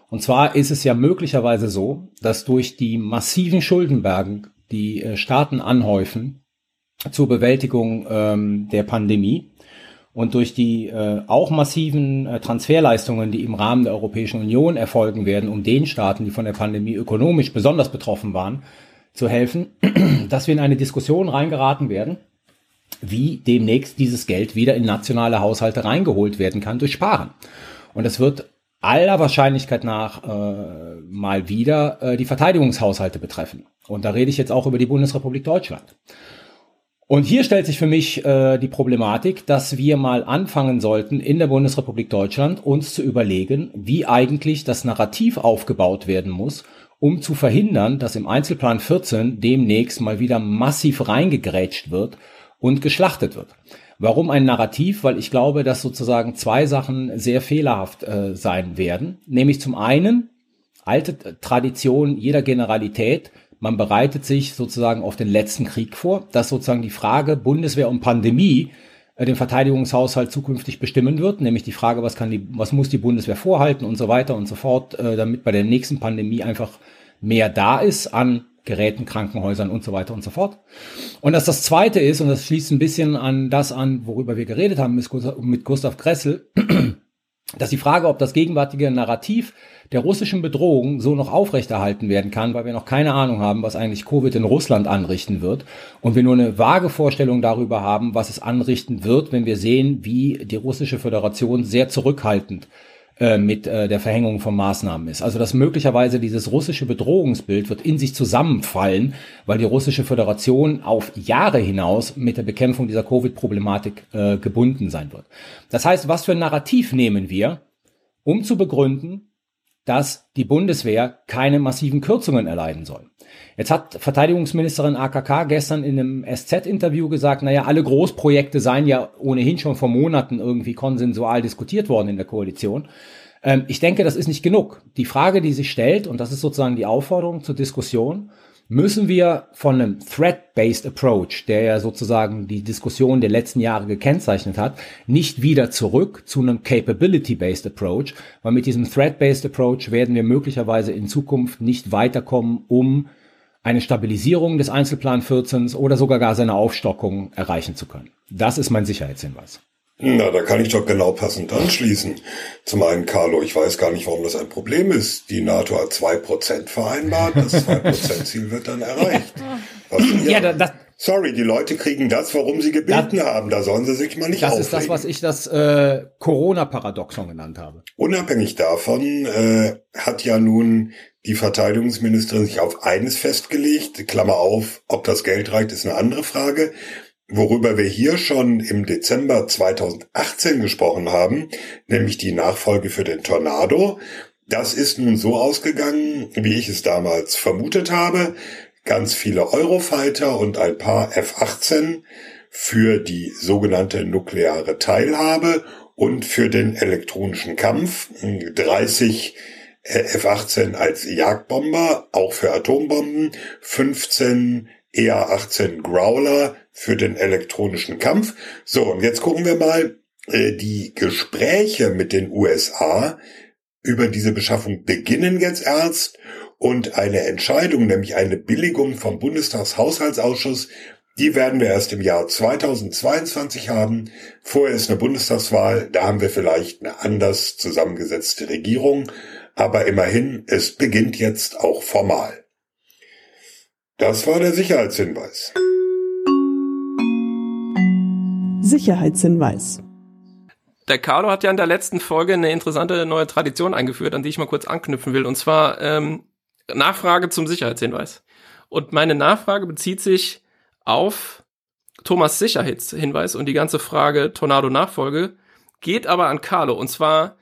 Und zwar ist es ja möglicherweise so, dass durch die massiven Schuldenbergen, die äh, Staaten anhäufen zur Bewältigung ähm, der Pandemie und durch die äh, auch massiven äh, Transferleistungen, die im Rahmen der Europäischen Union erfolgen werden, um den Staaten, die von der Pandemie ökonomisch besonders betroffen waren, zu helfen, dass wir in eine Diskussion reingeraten werden, wie demnächst dieses Geld wieder in nationale Haushalte reingeholt werden kann durch Sparen. Und es wird aller Wahrscheinlichkeit nach äh, mal wieder äh, die Verteidigungshaushalte betreffen. Und da rede ich jetzt auch über die Bundesrepublik Deutschland. Und hier stellt sich für mich äh, die Problematik, dass wir mal anfangen sollten, in der Bundesrepublik Deutschland uns zu überlegen, wie eigentlich das Narrativ aufgebaut werden muss, um zu verhindern, dass im Einzelplan 14 demnächst mal wieder massiv reingegrätscht wird und geschlachtet wird. Warum ein Narrativ? Weil ich glaube, dass sozusagen zwei Sachen sehr fehlerhaft äh, sein werden. Nämlich zum einen alte Tradition jeder Generalität. Man bereitet sich sozusagen auf den letzten Krieg vor, dass sozusagen die Frage Bundeswehr und Pandemie den Verteidigungshaushalt zukünftig bestimmen wird, nämlich die Frage, was kann die, was muss die Bundeswehr vorhalten und so weiter und so fort, äh, damit bei der nächsten Pandemie einfach mehr da ist an Geräten, Krankenhäusern und so weiter und so fort. Und dass das zweite ist, und das schließt ein bisschen an das an, worüber wir geredet haben mit Gustav, Gressel, dass die Frage, ob das gegenwärtige Narrativ der russischen Bedrohung so noch aufrechterhalten werden kann, weil wir noch keine Ahnung haben, was eigentlich Covid in Russland anrichten wird und wir nur eine vage Vorstellung darüber haben, was es anrichten wird, wenn wir sehen, wie die russische Föderation sehr zurückhaltend äh, mit äh, der Verhängung von Maßnahmen ist. Also dass möglicherweise dieses russische Bedrohungsbild wird in sich zusammenfallen, weil die russische Föderation auf Jahre hinaus mit der Bekämpfung dieser Covid-Problematik äh, gebunden sein wird. Das heißt, was für ein Narrativ nehmen wir, um zu begründen, dass die Bundeswehr keine massiven Kürzungen erleiden soll. Jetzt hat Verteidigungsministerin AKK gestern in einem SZ-Interview gesagt, naja, alle Großprojekte seien ja ohnehin schon vor Monaten irgendwie konsensual diskutiert worden in der Koalition. Ähm, ich denke, das ist nicht genug. Die Frage, die sich stellt, und das ist sozusagen die Aufforderung zur Diskussion, müssen wir von einem Threat-Based Approach, der ja sozusagen die Diskussion der letzten Jahre gekennzeichnet hat, nicht wieder zurück zu einem Capability-Based Approach, weil mit diesem Threat-Based Approach werden wir möglicherweise in Zukunft nicht weiterkommen, um eine Stabilisierung des Einzelplan 14 oder sogar gar seine Aufstockung erreichen zu können. Das ist mein Sicherheitshinweis. Na, da kann ich doch genau passend anschließen. Zum einen, Carlo, ich weiß gar nicht, warum das ein Problem ist. Die NATO hat zwei Prozent vereinbart, das zwei Prozent Ziel wird dann erreicht. Was, ja, ja das, sorry, die Leute kriegen das, warum sie gebeten das, haben. Da sollen sie sich mal nicht Das aufregen. ist das, was ich das äh, Corona-Paradoxon genannt habe. Unabhängig davon äh, hat ja nun die Verteidigungsministerin sich auf eines festgelegt. Klammer auf, ob das Geld reicht, ist eine andere Frage. Worüber wir hier schon im Dezember 2018 gesprochen haben, nämlich die Nachfolge für den Tornado. Das ist nun so ausgegangen, wie ich es damals vermutet habe. Ganz viele Eurofighter und ein paar F-18 für die sogenannte nukleare Teilhabe und für den elektronischen Kampf. 30 F-18 als Jagdbomber, auch für Atombomben, 15 EA-18 Growler für den elektronischen Kampf. So, und jetzt gucken wir mal äh, die Gespräche mit den USA über diese Beschaffung beginnen jetzt erst und eine Entscheidung, nämlich eine Billigung vom Bundestagshaushaltsausschuss, die werden wir erst im Jahr 2022 haben. Vorher ist eine Bundestagswahl, da haben wir vielleicht eine anders zusammengesetzte Regierung, aber immerhin, es beginnt jetzt auch formal. Das war der Sicherheitshinweis. Sicherheitshinweis. Der Carlo hat ja in der letzten Folge eine interessante neue Tradition eingeführt, an die ich mal kurz anknüpfen will, und zwar ähm, Nachfrage zum Sicherheitshinweis. Und meine Nachfrage bezieht sich auf Thomas Sicherheitshinweis und die ganze Frage Tornado-Nachfolge geht aber an Carlo. Und zwar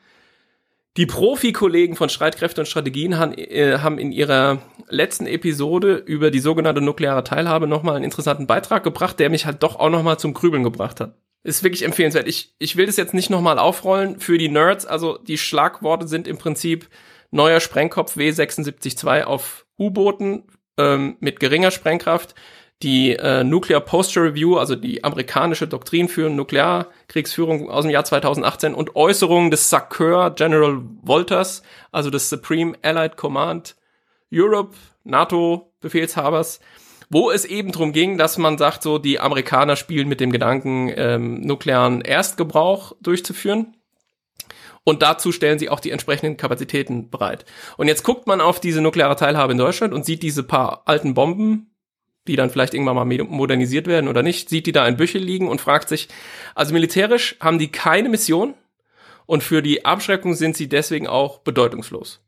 die Profi-Kollegen von Streitkräfte und Strategien haben, äh, haben in ihrer letzten Episode über die sogenannte nukleare Teilhabe nochmal einen interessanten Beitrag gebracht, der mich halt doch auch nochmal zum Grübeln gebracht hat. Ist wirklich empfehlenswert. Ich, ich will das jetzt nicht nochmal aufrollen für die Nerds. Also die Schlagworte sind im Prinzip neuer Sprengkopf W762 auf U-Booten ähm, mit geringer Sprengkraft, die äh, Nuclear Posture Review, also die amerikanische Doktrin für Nuklearkriegsführung aus dem Jahr 2018 und Äußerungen des SACEUR General Wolters, also des Supreme Allied Command Europe, NATO Befehlshabers, wo es eben drum ging, dass man sagt, so die Amerikaner spielen mit dem Gedanken, ähm, nuklearen Erstgebrauch durchzuführen. Und dazu stellen sie auch die entsprechenden Kapazitäten bereit. Und jetzt guckt man auf diese nukleare Teilhabe in Deutschland und sieht diese paar alten Bomben, die dann vielleicht irgendwann mal modernisiert werden oder nicht, sieht die da in Büchel liegen und fragt sich, also militärisch haben die keine Mission und für die Abschreckung sind sie deswegen auch bedeutungslos.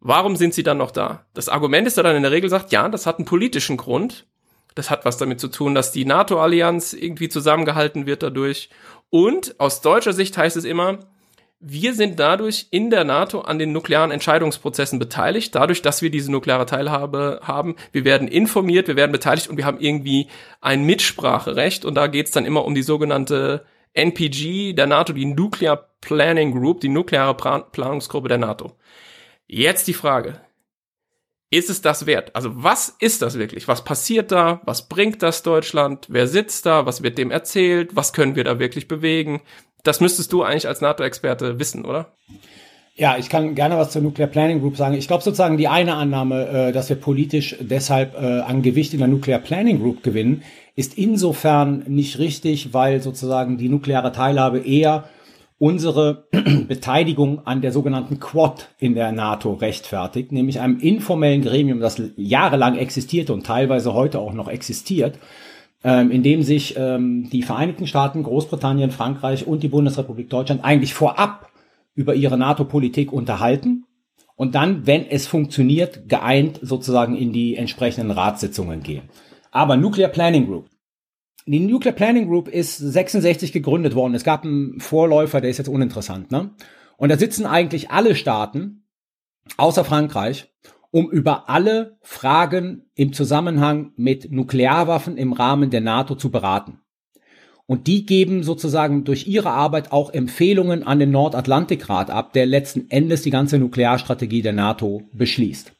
Warum sind sie dann noch da? Das Argument ist da dann in der Regel sagt, ja, das hat einen politischen Grund. Das hat was damit zu tun, dass die NATO-Allianz irgendwie zusammengehalten wird dadurch. Und aus deutscher Sicht heißt es immer, wir sind dadurch in der NATO an den nuklearen Entscheidungsprozessen beteiligt, dadurch, dass wir diese nukleare Teilhabe haben. Wir werden informiert, wir werden beteiligt und wir haben irgendwie ein Mitspracherecht. Und da geht's dann immer um die sogenannte NPG der NATO, die Nuclear Planning Group, die nukleare Planungsgruppe der NATO. Jetzt die Frage. Ist es das wert? Also was ist das wirklich? Was passiert da? Was bringt das Deutschland? Wer sitzt da? Was wird dem erzählt? Was können wir da wirklich bewegen? Das müsstest du eigentlich als NATO-Experte wissen, oder? Ja, ich kann gerne was zur Nuclear Planning Group sagen. Ich glaube sozusagen die eine Annahme, äh, dass wir politisch deshalb äh, an Gewicht in der Nuclear Planning Group gewinnen, ist insofern nicht richtig, weil sozusagen die nukleare Teilhabe eher unsere Beteiligung an der sogenannten Quad in der NATO rechtfertigt, nämlich einem informellen Gremium, das jahrelang existierte und teilweise heute auch noch existiert, ähm, in dem sich ähm, die Vereinigten Staaten, Großbritannien, Frankreich und die Bundesrepublik Deutschland eigentlich vorab über ihre NATO-Politik unterhalten und dann, wenn es funktioniert, geeint sozusagen in die entsprechenden Ratssitzungen gehen. Aber Nuclear Planning Group, die Nuclear Planning Group ist 66 gegründet worden. Es gab einen Vorläufer, der ist jetzt uninteressant, ne? Und da sitzen eigentlich alle Staaten, außer Frankreich, um über alle Fragen im Zusammenhang mit Nuklearwaffen im Rahmen der NATO zu beraten. Und die geben sozusagen durch ihre Arbeit auch Empfehlungen an den Nordatlantikrat ab, der letzten Endes die ganze Nuklearstrategie der NATO beschließt.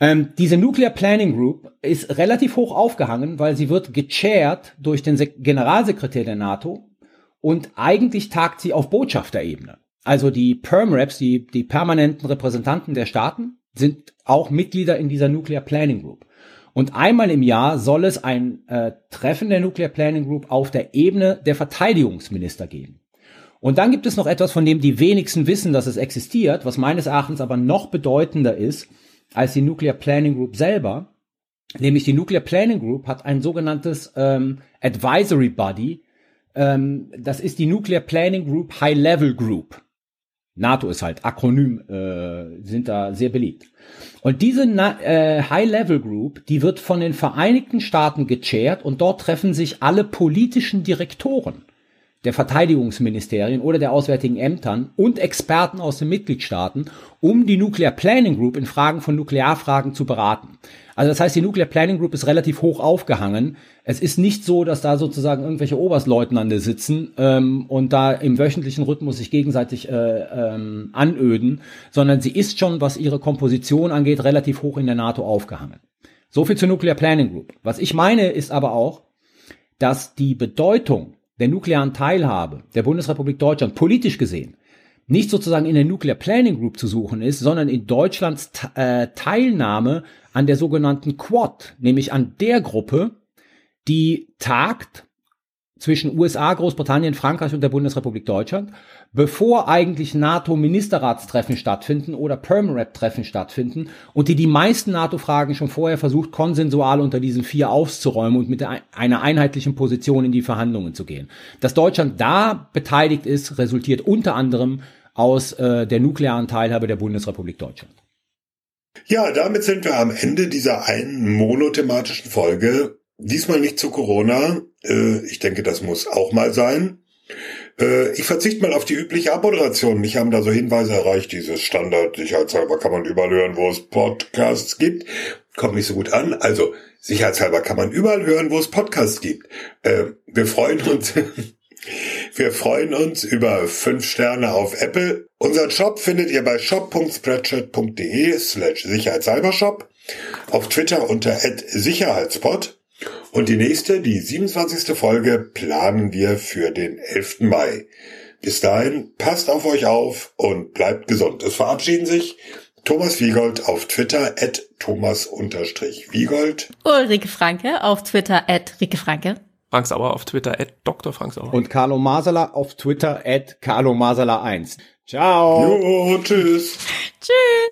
Ähm, diese Nuclear Planning Group ist relativ hoch aufgehangen, weil sie wird gechairt durch den Se Generalsekretär der NATO und eigentlich tagt sie auf Botschafterebene. Also die Permreps, die, die permanenten Repräsentanten der Staaten, sind auch Mitglieder in dieser Nuclear Planning Group. Und einmal im Jahr soll es ein äh, Treffen der Nuclear Planning Group auf der Ebene der Verteidigungsminister geben. Und dann gibt es noch etwas, von dem die wenigsten wissen, dass es existiert, was meines Erachtens aber noch bedeutender ist, als die Nuclear Planning Group selber. Nämlich die Nuclear Planning Group hat ein sogenanntes ähm, Advisory Body. Ähm, das ist die Nuclear Planning Group High Level Group. NATO ist halt Akronym, äh, sind da sehr beliebt. Und diese äh, High Level Group, die wird von den Vereinigten Staaten gechairt und dort treffen sich alle politischen Direktoren der Verteidigungsministerien oder der auswärtigen Ämtern und Experten aus den Mitgliedstaaten, um die Nuclear Planning Group in Fragen von Nuklearfragen zu beraten. Also das heißt, die Nuclear Planning Group ist relativ hoch aufgehangen. Es ist nicht so, dass da sozusagen irgendwelche Oberstleutnante sitzen ähm, und da im wöchentlichen Rhythmus sich gegenseitig äh, ähm, anöden, sondern sie ist schon, was ihre Komposition angeht, relativ hoch in der NATO aufgehangen. So viel zur Nuclear Planning Group. Was ich meine, ist aber auch, dass die Bedeutung der nuklearen Teilhabe der Bundesrepublik Deutschland politisch gesehen nicht sozusagen in der Nuclear Planning Group zu suchen ist, sondern in Deutschlands äh, Teilnahme an der sogenannten Quad, nämlich an der Gruppe, die tagt zwischen USA, Großbritannien, Frankreich und der Bundesrepublik Deutschland, bevor eigentlich NATO-Ministerratstreffen stattfinden oder Permrep-Treffen stattfinden und die die meisten NATO-Fragen schon vorher versucht, konsensual unter diesen vier aufzuräumen und mit einer einheitlichen Position in die Verhandlungen zu gehen. Dass Deutschland da beteiligt ist, resultiert unter anderem aus äh, der nuklearen Teilhabe der Bundesrepublik Deutschland. Ja, damit sind wir am Ende dieser einen monothematischen Folge Diesmal nicht zu Corona. Äh, ich denke, das muss auch mal sein. Äh, ich verzichte mal auf die übliche Abmoderation. Mich haben da so Hinweise erreicht, dieses Standard, sicherheitshalber kann man überall hören, wo es Podcasts gibt. Kommt nicht so gut an. Also, sicherheitshalber kann man überall hören, wo es Podcasts gibt. Äh, wir freuen uns. Wir freuen uns über fünf Sterne auf Apple. Unseren Shop findet ihr bei shop.spreadshirt.de slash sicherheitshalbershop. Auf Twitter unter sicherheitspot. Und die nächste, die 27. Folge, planen wir für den 11. Mai. Bis dahin, passt auf euch auf und bleibt gesund. Es verabschieden sich Thomas Wiegold auf Twitter at Thomas-Wiegold. Ulrike Franke auf Twitter at Rike Franke. Frank Sauer auf Twitter at Dr. Frank Sauer. Und Carlo Masala auf Twitter at Carlo Masala 1. Ciao. Jo, tschüss. Tschüss.